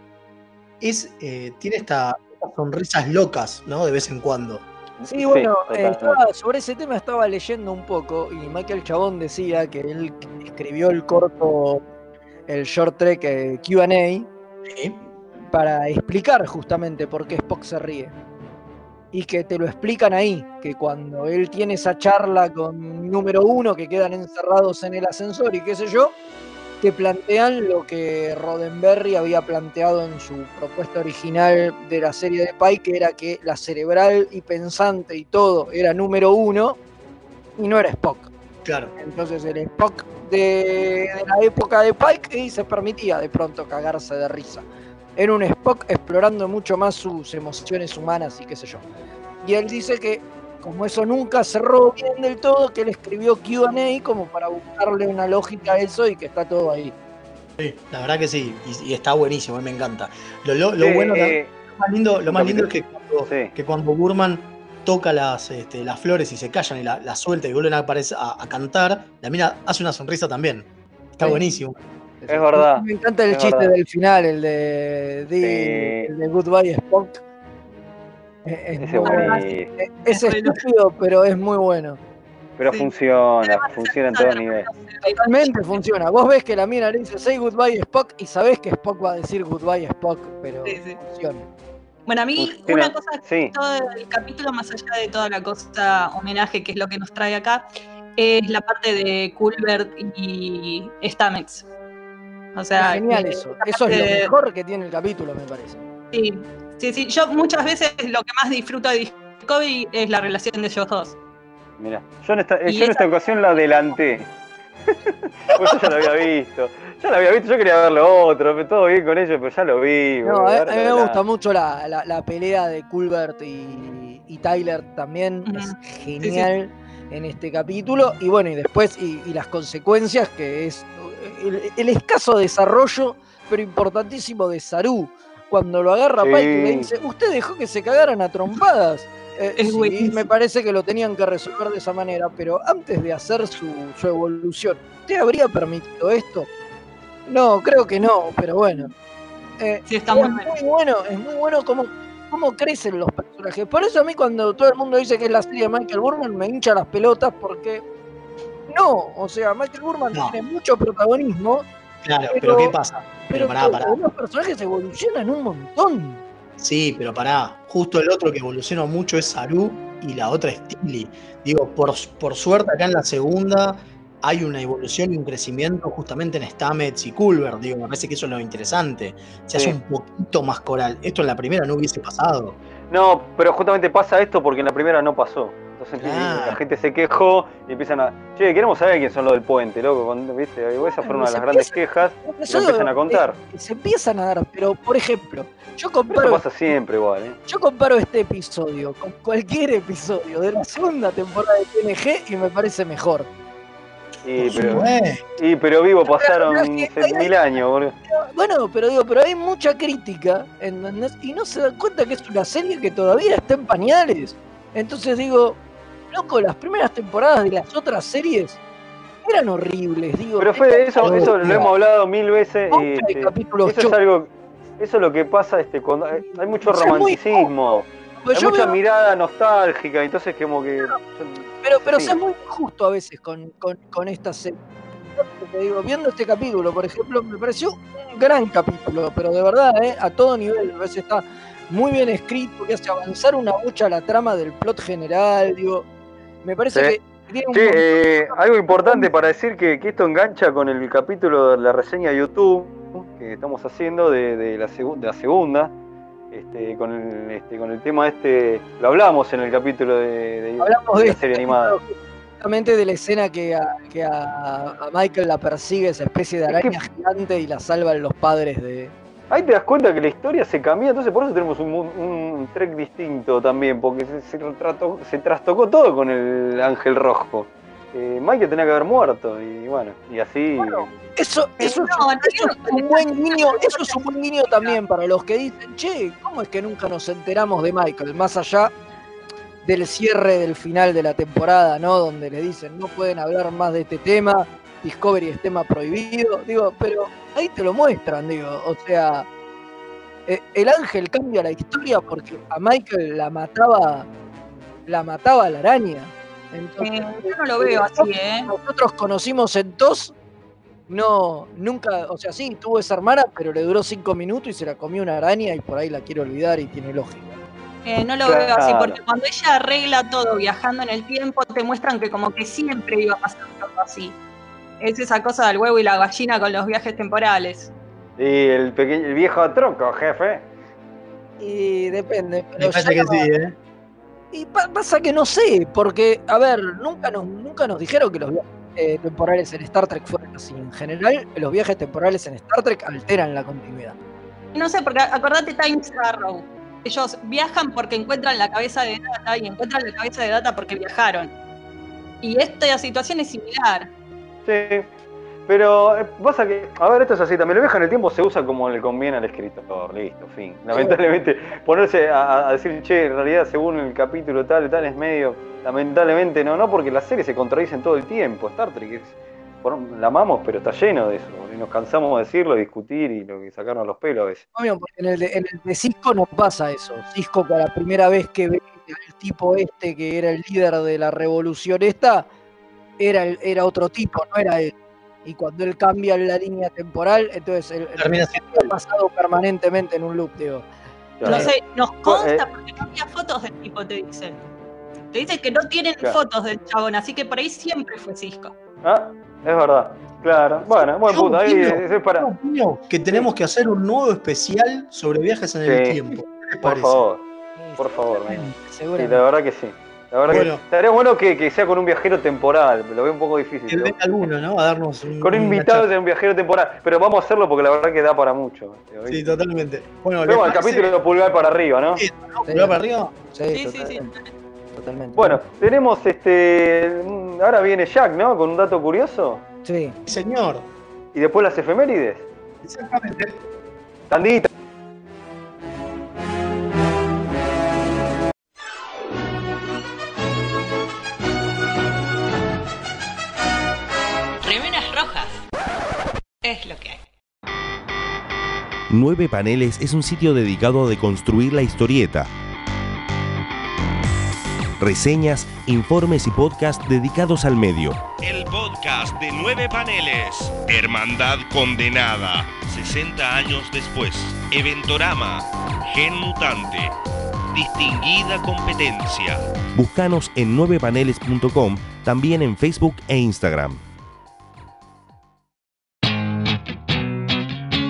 es, eh, tiene esta- estas sonrisas locas, ¿no? De vez en cuando. Sí, bueno, eh, estaba- sobre ese tema estaba leyendo un poco y Michael Chabón decía que él escribió el corto, el short trek eh, QA, para explicar justamente por qué Spock se ríe. Y que te lo explican ahí, que cuando él tiene esa charla con número uno, que quedan encerrados en el ascensor y qué sé yo, te plantean lo que Roddenberry había planteado en su propuesta original de la serie de Pike, que era que la cerebral y pensante y todo era número uno y no era Spock. Claro. Entonces el Spock de, de la época de Pike y se permitía de pronto cagarse de risa. Era un Spock explorando mucho más sus emociones humanas y qué sé yo. Y él dice que como eso nunca cerró bien del todo, que él escribió QA como para buscarle una lógica a eso y que está todo ahí. Sí, la verdad que sí, y, y está buenísimo, a mí me encanta. Lo, lo- lo Sí, bueno, eh, lo más lindo, lo más lindo es que cuando, que cuando Burman toca las, este, las flores y se callan y la- las suelta y vuelven a, aparecer- a, a cantar, la mina hace una sonrisa también. Está Sí. buenísimo. Es verdad. Me encanta el es chiste verdad. del final, el de, de, Sí. el de Goodbye Spock. Es, es Ese muy- buenísimo. es estúpido, pero es muy bueno. Pero funciona, funciona en todo nivel. Totalmente funciona. Vos ves que la mina le dice say goodbye Spock y sabés que Spock va a decir goodbye Spock, pero funciona. Bueno, a mí Funciona, una cosa que sí. todo el capítulo, más allá de toda la cosa homenaje, que es lo que nos trae acá, es la parte de Culbert y Stamets. O sea, es genial eh, eso. Eso es lo de- mejor que tiene el capítulo, me parece. Sí, sí, sí. Yo muchas veces lo que más disfruto de Discovery es la relación de ellos dos. Mira, yo en esta, eh, yo en esta ocasión la adelanté. Pues yo ya lo había visto. Ya lo había visto, yo quería ver lo otro, pero todo bien con ellos, pero ya lo vi. No, a, mí me gusta mucho la, la- la pelea de Culbert y, y Tyler también. Es genial en este capítulo. Y bueno, y después, y, y las consecuencias, que es el, el escaso desarrollo, pero importantísimo de Saru. Cuando lo agarra Sí. Pike y le dice, usted dejó que se cagaran a trompadas. Eh, Es sí, me parece que lo tenían que resolver de esa manera, pero antes de hacer su, su evolución, ¿usted habría permitido esto? No, creo que no, pero bueno. Eh, Sí, está es muy muy bueno, es muy bueno cómo, cómo crecen los personajes. Por eso a mí cuando todo el mundo dice que es la serie de Michael Burman me hincha las pelotas porque no, o sea, Michael Burman No. tiene mucho protagonismo, Claro, pero, Pero- ¿qué pasa? pero Pero pará, pará. los personajes evolucionan un montón. Sí, pero pará. Justo el otro que evoluciona mucho es Saru y la otra es Tilly. Digo, por, por suerte acá en la segunda hay una evolución y un crecimiento justamente en Stamets y Culver. Digo, me parece que eso es lo interesante. Se Sí. hace un poquito más coral. Esto en la primera no hubiese pasado. No, pero justamente pasa esto porque en la primera no pasó. Entonces Claro. la gente se quejó y empiezan a. Che, queremos saber quién son los del puente, loco. ¿Viste? Esa fue una de las grandes quejas. Y Eso lo empiezan a contar. eh, se empiezan a dar, pero por ejemplo, yo Eso comparo pasa siempre igual, ¿eh? Yo comparo este episodio con cualquier episodio de la segunda temporada de TNG y me parece mejor. Y pero, Eh, y, pero vivo, pasaron Pero es que hay- 7000 años, boludo. Bueno, pero digo, pero hay mucha crítica ¿entendés? y no se dan cuenta que es una serie que todavía está en pañales. Entonces digo, loco, las primeras temporadas de las otras series eran horribles, digo. Pero fue eso, eso lo hemos hablado mil veces. Y, este, eso es algo. Eso es lo que pasa este, cuando hay hay mucho romanticismo. Pues hay mucha veo- mirada nostálgica, entonces como que. Pero, pero Sí. muy justo a veces con, con, con esta serie. Yo te digo, viendo este capítulo, por ejemplo, me pareció un gran capítulo, pero de verdad, ¿eh? a todo nivel, a veces está muy bien escrito, que hace avanzar una mucha la trama del plot general, digo, me parece Sí. que tiene un Che, montón- eh, algo importante para decir que, que esto engancha con el capítulo de la reseña de YouTube que estamos haciendo de, de la, segu- de la segunda. Este, con, el, este, con el tema este, lo hablamos en el capítulo de, de- Hablamos de la este serie animada. justamente de la escena que, a, que a, a Michael la persigue esa especie de Es que- araña gigante y la salvan los padres de, Ahí te das cuenta que la historia se cambia, entonces por eso tenemos un, un Trek distinto también, porque se, se, trató- se trastocó todo con el Ángel Rojo. Eh, Michael tenía que haber muerto, y bueno, y así. Eso, eso, es, no, no eso es un buen guiño, eso es un buen guiño también para los que dicen, che, ¿cómo es que nunca nos enteramos de Michael? Más allá del cierre del final de la temporada, ¿no? Donde le dicen, no pueden hablar más de este tema, Discovery es tema prohibido. Digo, pero ahí te lo muestran, digo, o sea, eh, el ángel cambia la historia porque a Michael la mataba, la mataba la araña. Entonces, Eh, yo no lo veo así, ¿eh? nosotros conocimos en TOS, no, nunca, o sea, sí, tuvo esa hermana, pero le duró cinco minutos y se la comió una araña y por ahí la quiere olvidar y tiene lógica. Eh, no lo veo así, porque cuando ella arregla todo viajando en el tiempo, te muestran que como que siempre iba a pasar algo así. Es esa cosa del huevo y la gallina con los viajes temporales. Y el, pequeño, el viejo tronco, jefe. Y depende. Me pero parece ya que no- sí, ¿eh? Y pa- pasa que no sé, porque, a ver, nunca nos, nunca nos dijeron que los viajes eh, temporales en Star Trek fueran así. En general, los viajes temporales en Star Trek alteran la continuidad. No sé, porque acordate Times Arrow. Ellos viajan porque encuentran la cabeza de Data y encuentran la cabeza de Data porque viajaron. Y esta situación es similar. Sí. Pero eh, pasa que, a ver, esto es así, también lo viaje en el tiempo se usa como le conviene al escritor, listo, fin. Lamentablemente, ponerse a, a decir, che, en realidad según el capítulo tal y tal es medio, lamentablemente no, no, porque las series se contradicen todo el tiempo. Star Trek es, la amamos, pero está lleno de eso. Y nos cansamos de decirlo, discutir y lo que sacarnos los pelos a veces. Obvio, porque en el, de, en el de Cisco no pasa eso. Cisco, para la primera vez que ve al tipo este que era el líder de la revolución esta, era, el- era otro tipo, no era él. Y cuando él cambia la línea temporal, entonces el, el Termina ha pasado permanentemente en un loop, digo. No sé, nos consta eh. porque no había fotos del tipo, te dicen. Te dicen que no tienen Claro. fotos del chabón, así que por ahí siempre fue Cisco. Ah, es verdad, claro. Bueno, buen punto, ahí opino, es, para. que tenemos que hacer un nuevo especial sobre viajes en el Sí. tiempo. ¿Qué les Por parece? favor, por favor. Sí, la verdad que sí. La verdad Bueno. que estaría bueno que, que sea con un viajero temporal, lo veo un poco difícil. Que venga alguno, ¿no? A darnos un, Con invitados de un viajero temporal, pero vamos a hacerlo porque la verdad que da para mucho. Sí, totalmente. Bueno, ¿les Pero el capítulo de pulgar para arriba, ¿no? Sí, ¿no? ¿Pulgar para arriba? Sí, Sí, sí, sí. totalmente. totalmente. Bueno, tenemos este. mm, Ahora viene Jack, ¿no? Con un dato curioso. Sí. Señor. Y después las efemérides. Exactamente. Tandita. Rojas. Es lo que hay. Nueve Paneles es un sitio dedicado a deconstruir la historieta. Reseñas, informes y podcast dedicados al medio. El podcast de Nueve Paneles. Hermandad Condenada. 60 años después. Eventorama. Gen Mutante. Distinguida competencia. Búscanos en 9paneles.com, también en Facebook e Instagram.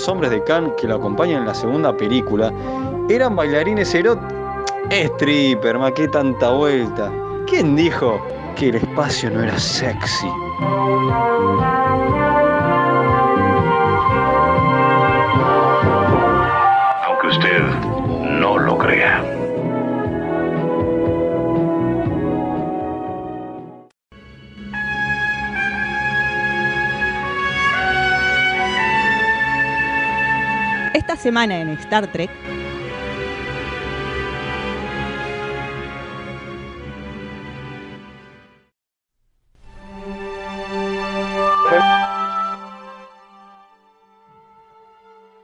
Los hombres de Khan que lo acompañan en la segunda película eran bailarines eróticos. Stripper, ma, qué tanta vuelta. ¿Quién dijo que el espacio no era sexy? Aunque usted no lo crea. Semana en Star Trek,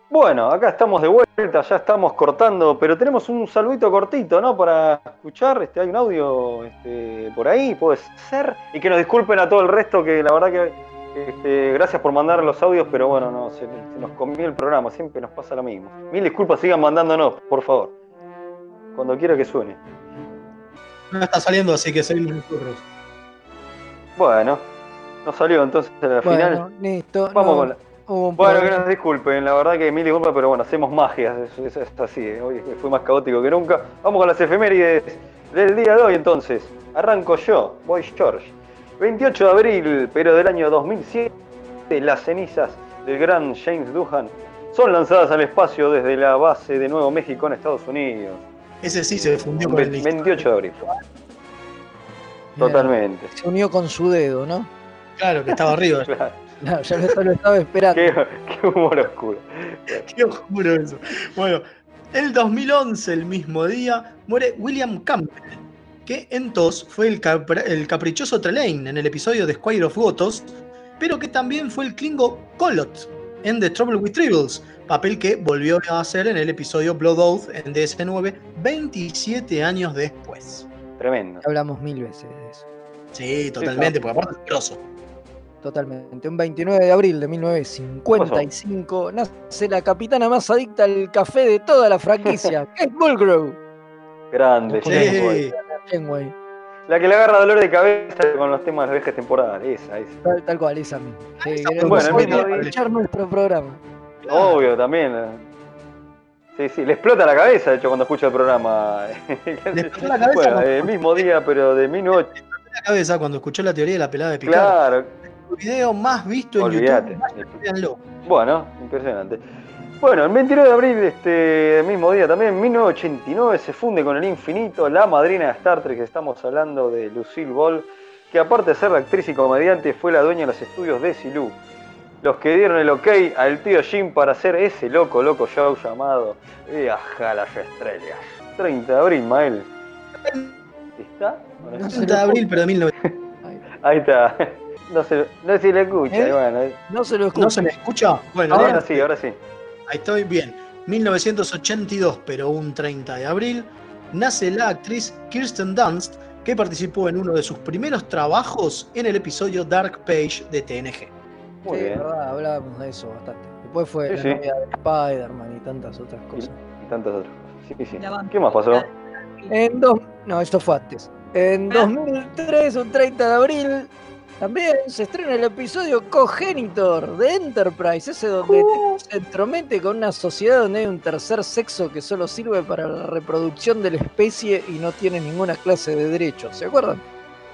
Bueno, acá estamos de vuelta, ya estamos cortando, pero tenemos un saludito cortito, ¿no? Para escuchar, este, hay un audio este, por ahí, puede ser. Y que nos disculpen a todo el resto, que la verdad que este, gracias por mandar los audios, pero bueno, no, se, se nos comió el programa, siempre nos pasa lo mismo. Mil disculpas, sigan mandándonos, por favor. Cuando quiera que suene. No está saliendo, así que seguimos nosotros. Bueno, no salió entonces al final. Bueno, listo. Vamos no, con la- Bueno, que nos disculpen, la verdad que mil disculpas, pero bueno, hacemos magia, es, es- es así, eh, hoy fue más caótico que nunca. Vamos con las efemérides del día de hoy entonces. Arranco yo, voy George. 28 de abril, pero del año 2007, las cenizas del gran James Doohan son lanzadas al espacio desde la base de Nuevo México en Estados Unidos. Ese sí se fundió con el Ve- listo. 28 de abril. Totalmente. Se unió con su dedo, ¿no? Claro, que estaba arriba. Claro, No, ya lo, lo estaba esperando. qué, qué humor oscuro. Qué oscuro eso. Bueno, el 2011, el mismo día, muere William Campbell, que en TOS fue el, capra- el caprichoso Trelane en el episodio de Squire of Gotos, pero que también fue el Klingo Kolot en The Trouble with Tribbles, papel que volvió a hacer en el episodio Blood Oath en DS9 27 años después. Tremendo. Hablamos mil veces de eso. Sí, totalmente, porque aparte es grosso. Totalmente. Un 29 de abril de 1955 nace la capitana más adicta al café de toda la franquicia, Kate Mulgrew. Grande, Sí. La que le agarra dolor de cabeza con los temas de viajes temporales, esa, esa. Tal, tal cual, esa misma. Sí, Esa queremos bueno, nuestro programa. Obvio, también. eh. Sí, sí, le explota la cabeza, de hecho, cuando escucha el programa. Le explotó la cabeza Bueno, cuando- el mismo día, pero de 19... La cabeza cuando escuchó la teoría de la pelada de Picard. Claro, El video más visto en. YouTube. Bueno, impresionante. Bueno, el 29 de abril, este mismo día también, en 1989, se funde con el infinito la madrina de Star Trek, estamos hablando de Lucille Ball, que aparte de ser la actriz y comediante, fue la dueña de los estudios de Silu. Los que dieron el ok al tío Jim para hacer ese loco, loco show llamado Viaja a las Estrellas. 30 de abril, Mael. ¿Está? ¿O no No está? se 30 de abril, pero de 1900. Ahí está. No se, no sé si le escucha, ¿Eh? bueno. No se lo escucha. ¿No se me escucha? Bueno, Ahora ahora sí, ahora sí. Ahí estoy bien. 1982, pero un 30 de abril, nace la actriz Kirsten Dunst, que participó en uno de sus primeros trabajos en el episodio Dark Page de TNG. Muy sí, bien. verdad, hablábamos de eso bastante. Después fue Sí, la sí. novia de Spider-Man y tantas otras cosas. Y tantas otras cosas. Sí, sí. ¿Qué más pasó? En dos, no, esto fue antes. En Ah. 2003, un 30 de abril, también se estrena el episodio Cogenitor de Enterprise, ese donde Tech se entromete con una sociedad donde hay un tercer sexo que solo sirve para la reproducción de la especie y no tiene ninguna clase de derechos. ¿Se acuerdan?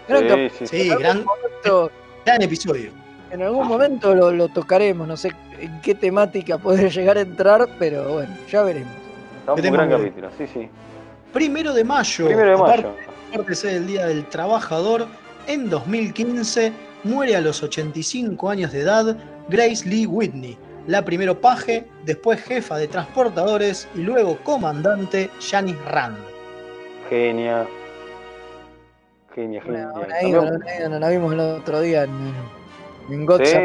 Gran Sí, sí, sí. Gran, momento- gran episodio. en algún momento lo, lo tocaremos, no sé en qué temática puede llegar a entrar, pero bueno, ya veremos. Está un gran capítulo, sí, sí. Primero de mayo. Primero de aparte- mayo. Aparte de ser el Día del Trabajador, en 2015 muere a los 85 años de edad Grace Lee Whitney, la primero paje, después jefa de transportadores y luego comandante Janice Rand. Genia. Genia, genia. una También- ídola, una ídola, la vimos el otro día en, en Sí.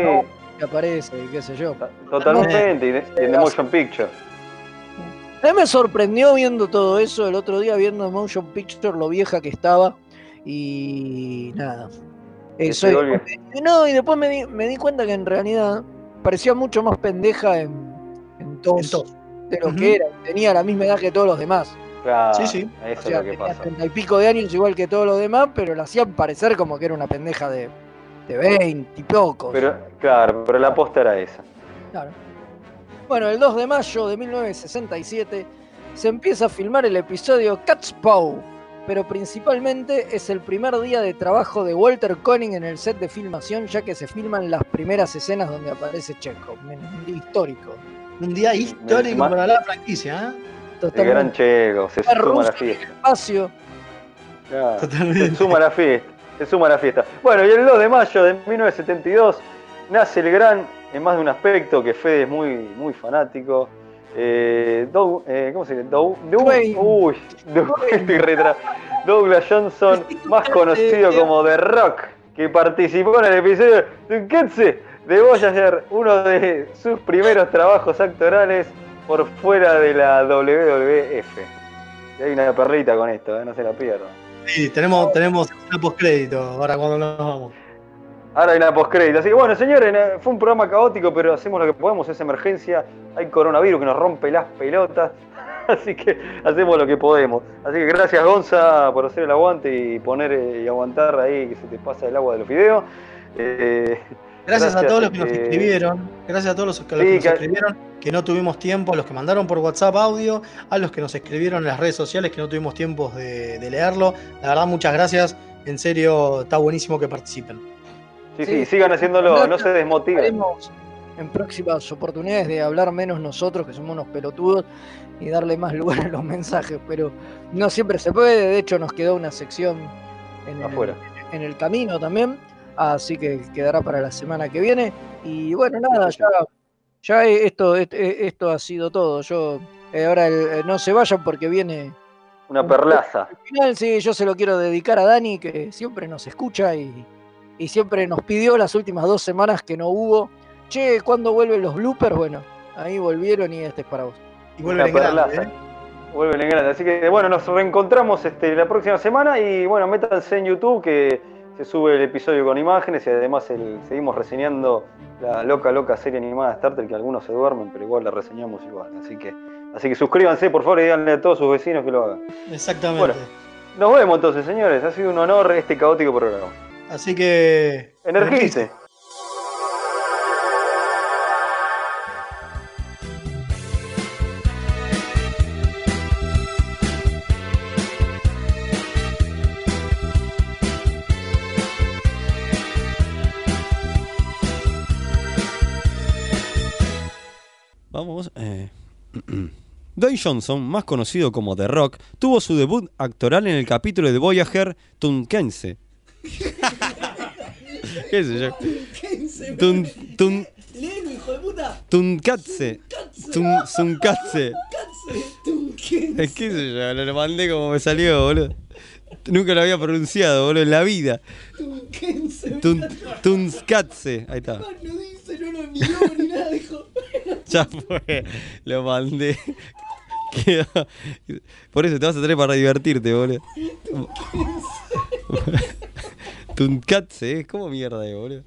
Que aparece, y qué sé yo. Totalmente, y en The Motion Picture. A mí me sorprendió viendo todo eso el otro día, viendo Motion Picture, lo vieja que estaba. Y nada. Eso, y, no, y después me di, me di cuenta que en realidad parecía mucho más pendeja en, en TOS. de lo que era. Tenía la misma edad que todos los demás. Claro, Sí, sí. Eso O sea, es lo que tenía pasa. treinta y pico de años igual que todos los demás, pero la hacían parecer como que era una pendeja de, de 20 y pocos. Pero, claro, pero la posta era esa. Claro. Bueno, el 2 de mayo de 1967 se empieza a filmar el episodio Cat's Paw, pero principalmente es el primer día de trabajo de Walter Koenig en el set de filmación, ya que se filman las primeras escenas donde aparece Chekhov, un día histórico. Un día histórico para la franquicia, ¿eh? El gran Checo, se suma a la ruso en el fiesta. espacio. Se suma a la fiesta. Se suma a la fiesta. Bueno, y el 2 de mayo de 1972 nace el gran, en más de un aspecto, que Fede es muy, muy fanático. Eh, Doug- eh, ¿Cómo se dice? Doug- Dwayne. uy, Doug- estoy Douglas Johnson, más conocido como The Rock, que participó en el episodio Tunkatse de Voyager, uno de sus primeros trabajos actorales por fuera de la WWF. Y hay una perrita con esto, eh, no se la pierdan. Sí, tenemos, tenemos una postcrédito ahora cuando nos vamos. Ahora hay una postcrédito. Así que bueno, señores, eh, fue un programa caótico, pero hacemos lo que podemos, es emergencia. Hay coronavirus que nos rompe las pelotas. Así que hacemos lo que podemos. Así que gracias Gonza por hacer el aguante y poner eh, y aguantar ahí que se te pasa el agua de los videos. Eh, Gracias, a todos los que nos este, escribieron. Gracias a todos los que, Sí, nos que- escribieron, que no tuvimos tiempo, a los que mandaron por WhatsApp audio, a los que nos escribieron en las redes sociales, que no tuvimos tiempo de, de leerlo. La verdad, muchas gracias. En serio, está buenísimo que participen. Sí, sí, sigan haciéndolo, no se desmotiven. En próximas oportunidades de hablar menos nosotros, que somos unos pelotudos, y darle más lugar a los mensajes, pero no siempre se puede. De hecho, nos quedó una sección en el, Afuera. en el camino también, así que quedará para la semana que viene. Y bueno, nada, ya, ya esto, esto, esto ha sido todo. Yo eh, ahora el- no se vayan porque viene Una perlaza. al final sí, yo se lo quiero dedicar a Dani, que siempre nos escucha y, y siempre nos pidió las últimas dos semanas que no hubo. Che, ¿cuándo vuelven los bloopers? Bueno, ahí volvieron y este es para vos. Y Una perlaza. Vuelven en grande. Así que bueno, nos reencontramos este, la próxima semana y bueno, métanse en YouTube que se sube el episodio con imágenes y además el- seguimos reseñando la loca, loca serie animada de Star Trek que algunos se duermen, pero igual la reseñamos igual. Así que, así que suscríbanse por favor y díganle a todos sus vecinos que lo hagan. Exactamente. Bueno. Nos vemos entonces, señores. Ha sido un honor este caótico programa. Así que. Energice. Vamos. Eh. Dwayne Johnson, más conocido como The Rock, tuvo su debut actoral en el capítulo de Voyager Tunkense. ¿Qué sé yo? Tun, tun, Léelo, hijo de puta. tunkatse. Tun, Zunkatse. Es que sé yo, lo mandé como me salió, boludo. Nunca lo había pronunciado, boludo, en la vida. Tun, Tunskatse. Ahí está. No dice, no lo miró ni nada, dijo. Ya fue, lo mandé. Quedó- Por eso te vas a traer para divertirte, boludo. Tunkatse, ¿eh? ¿cómo mierda es, boludo?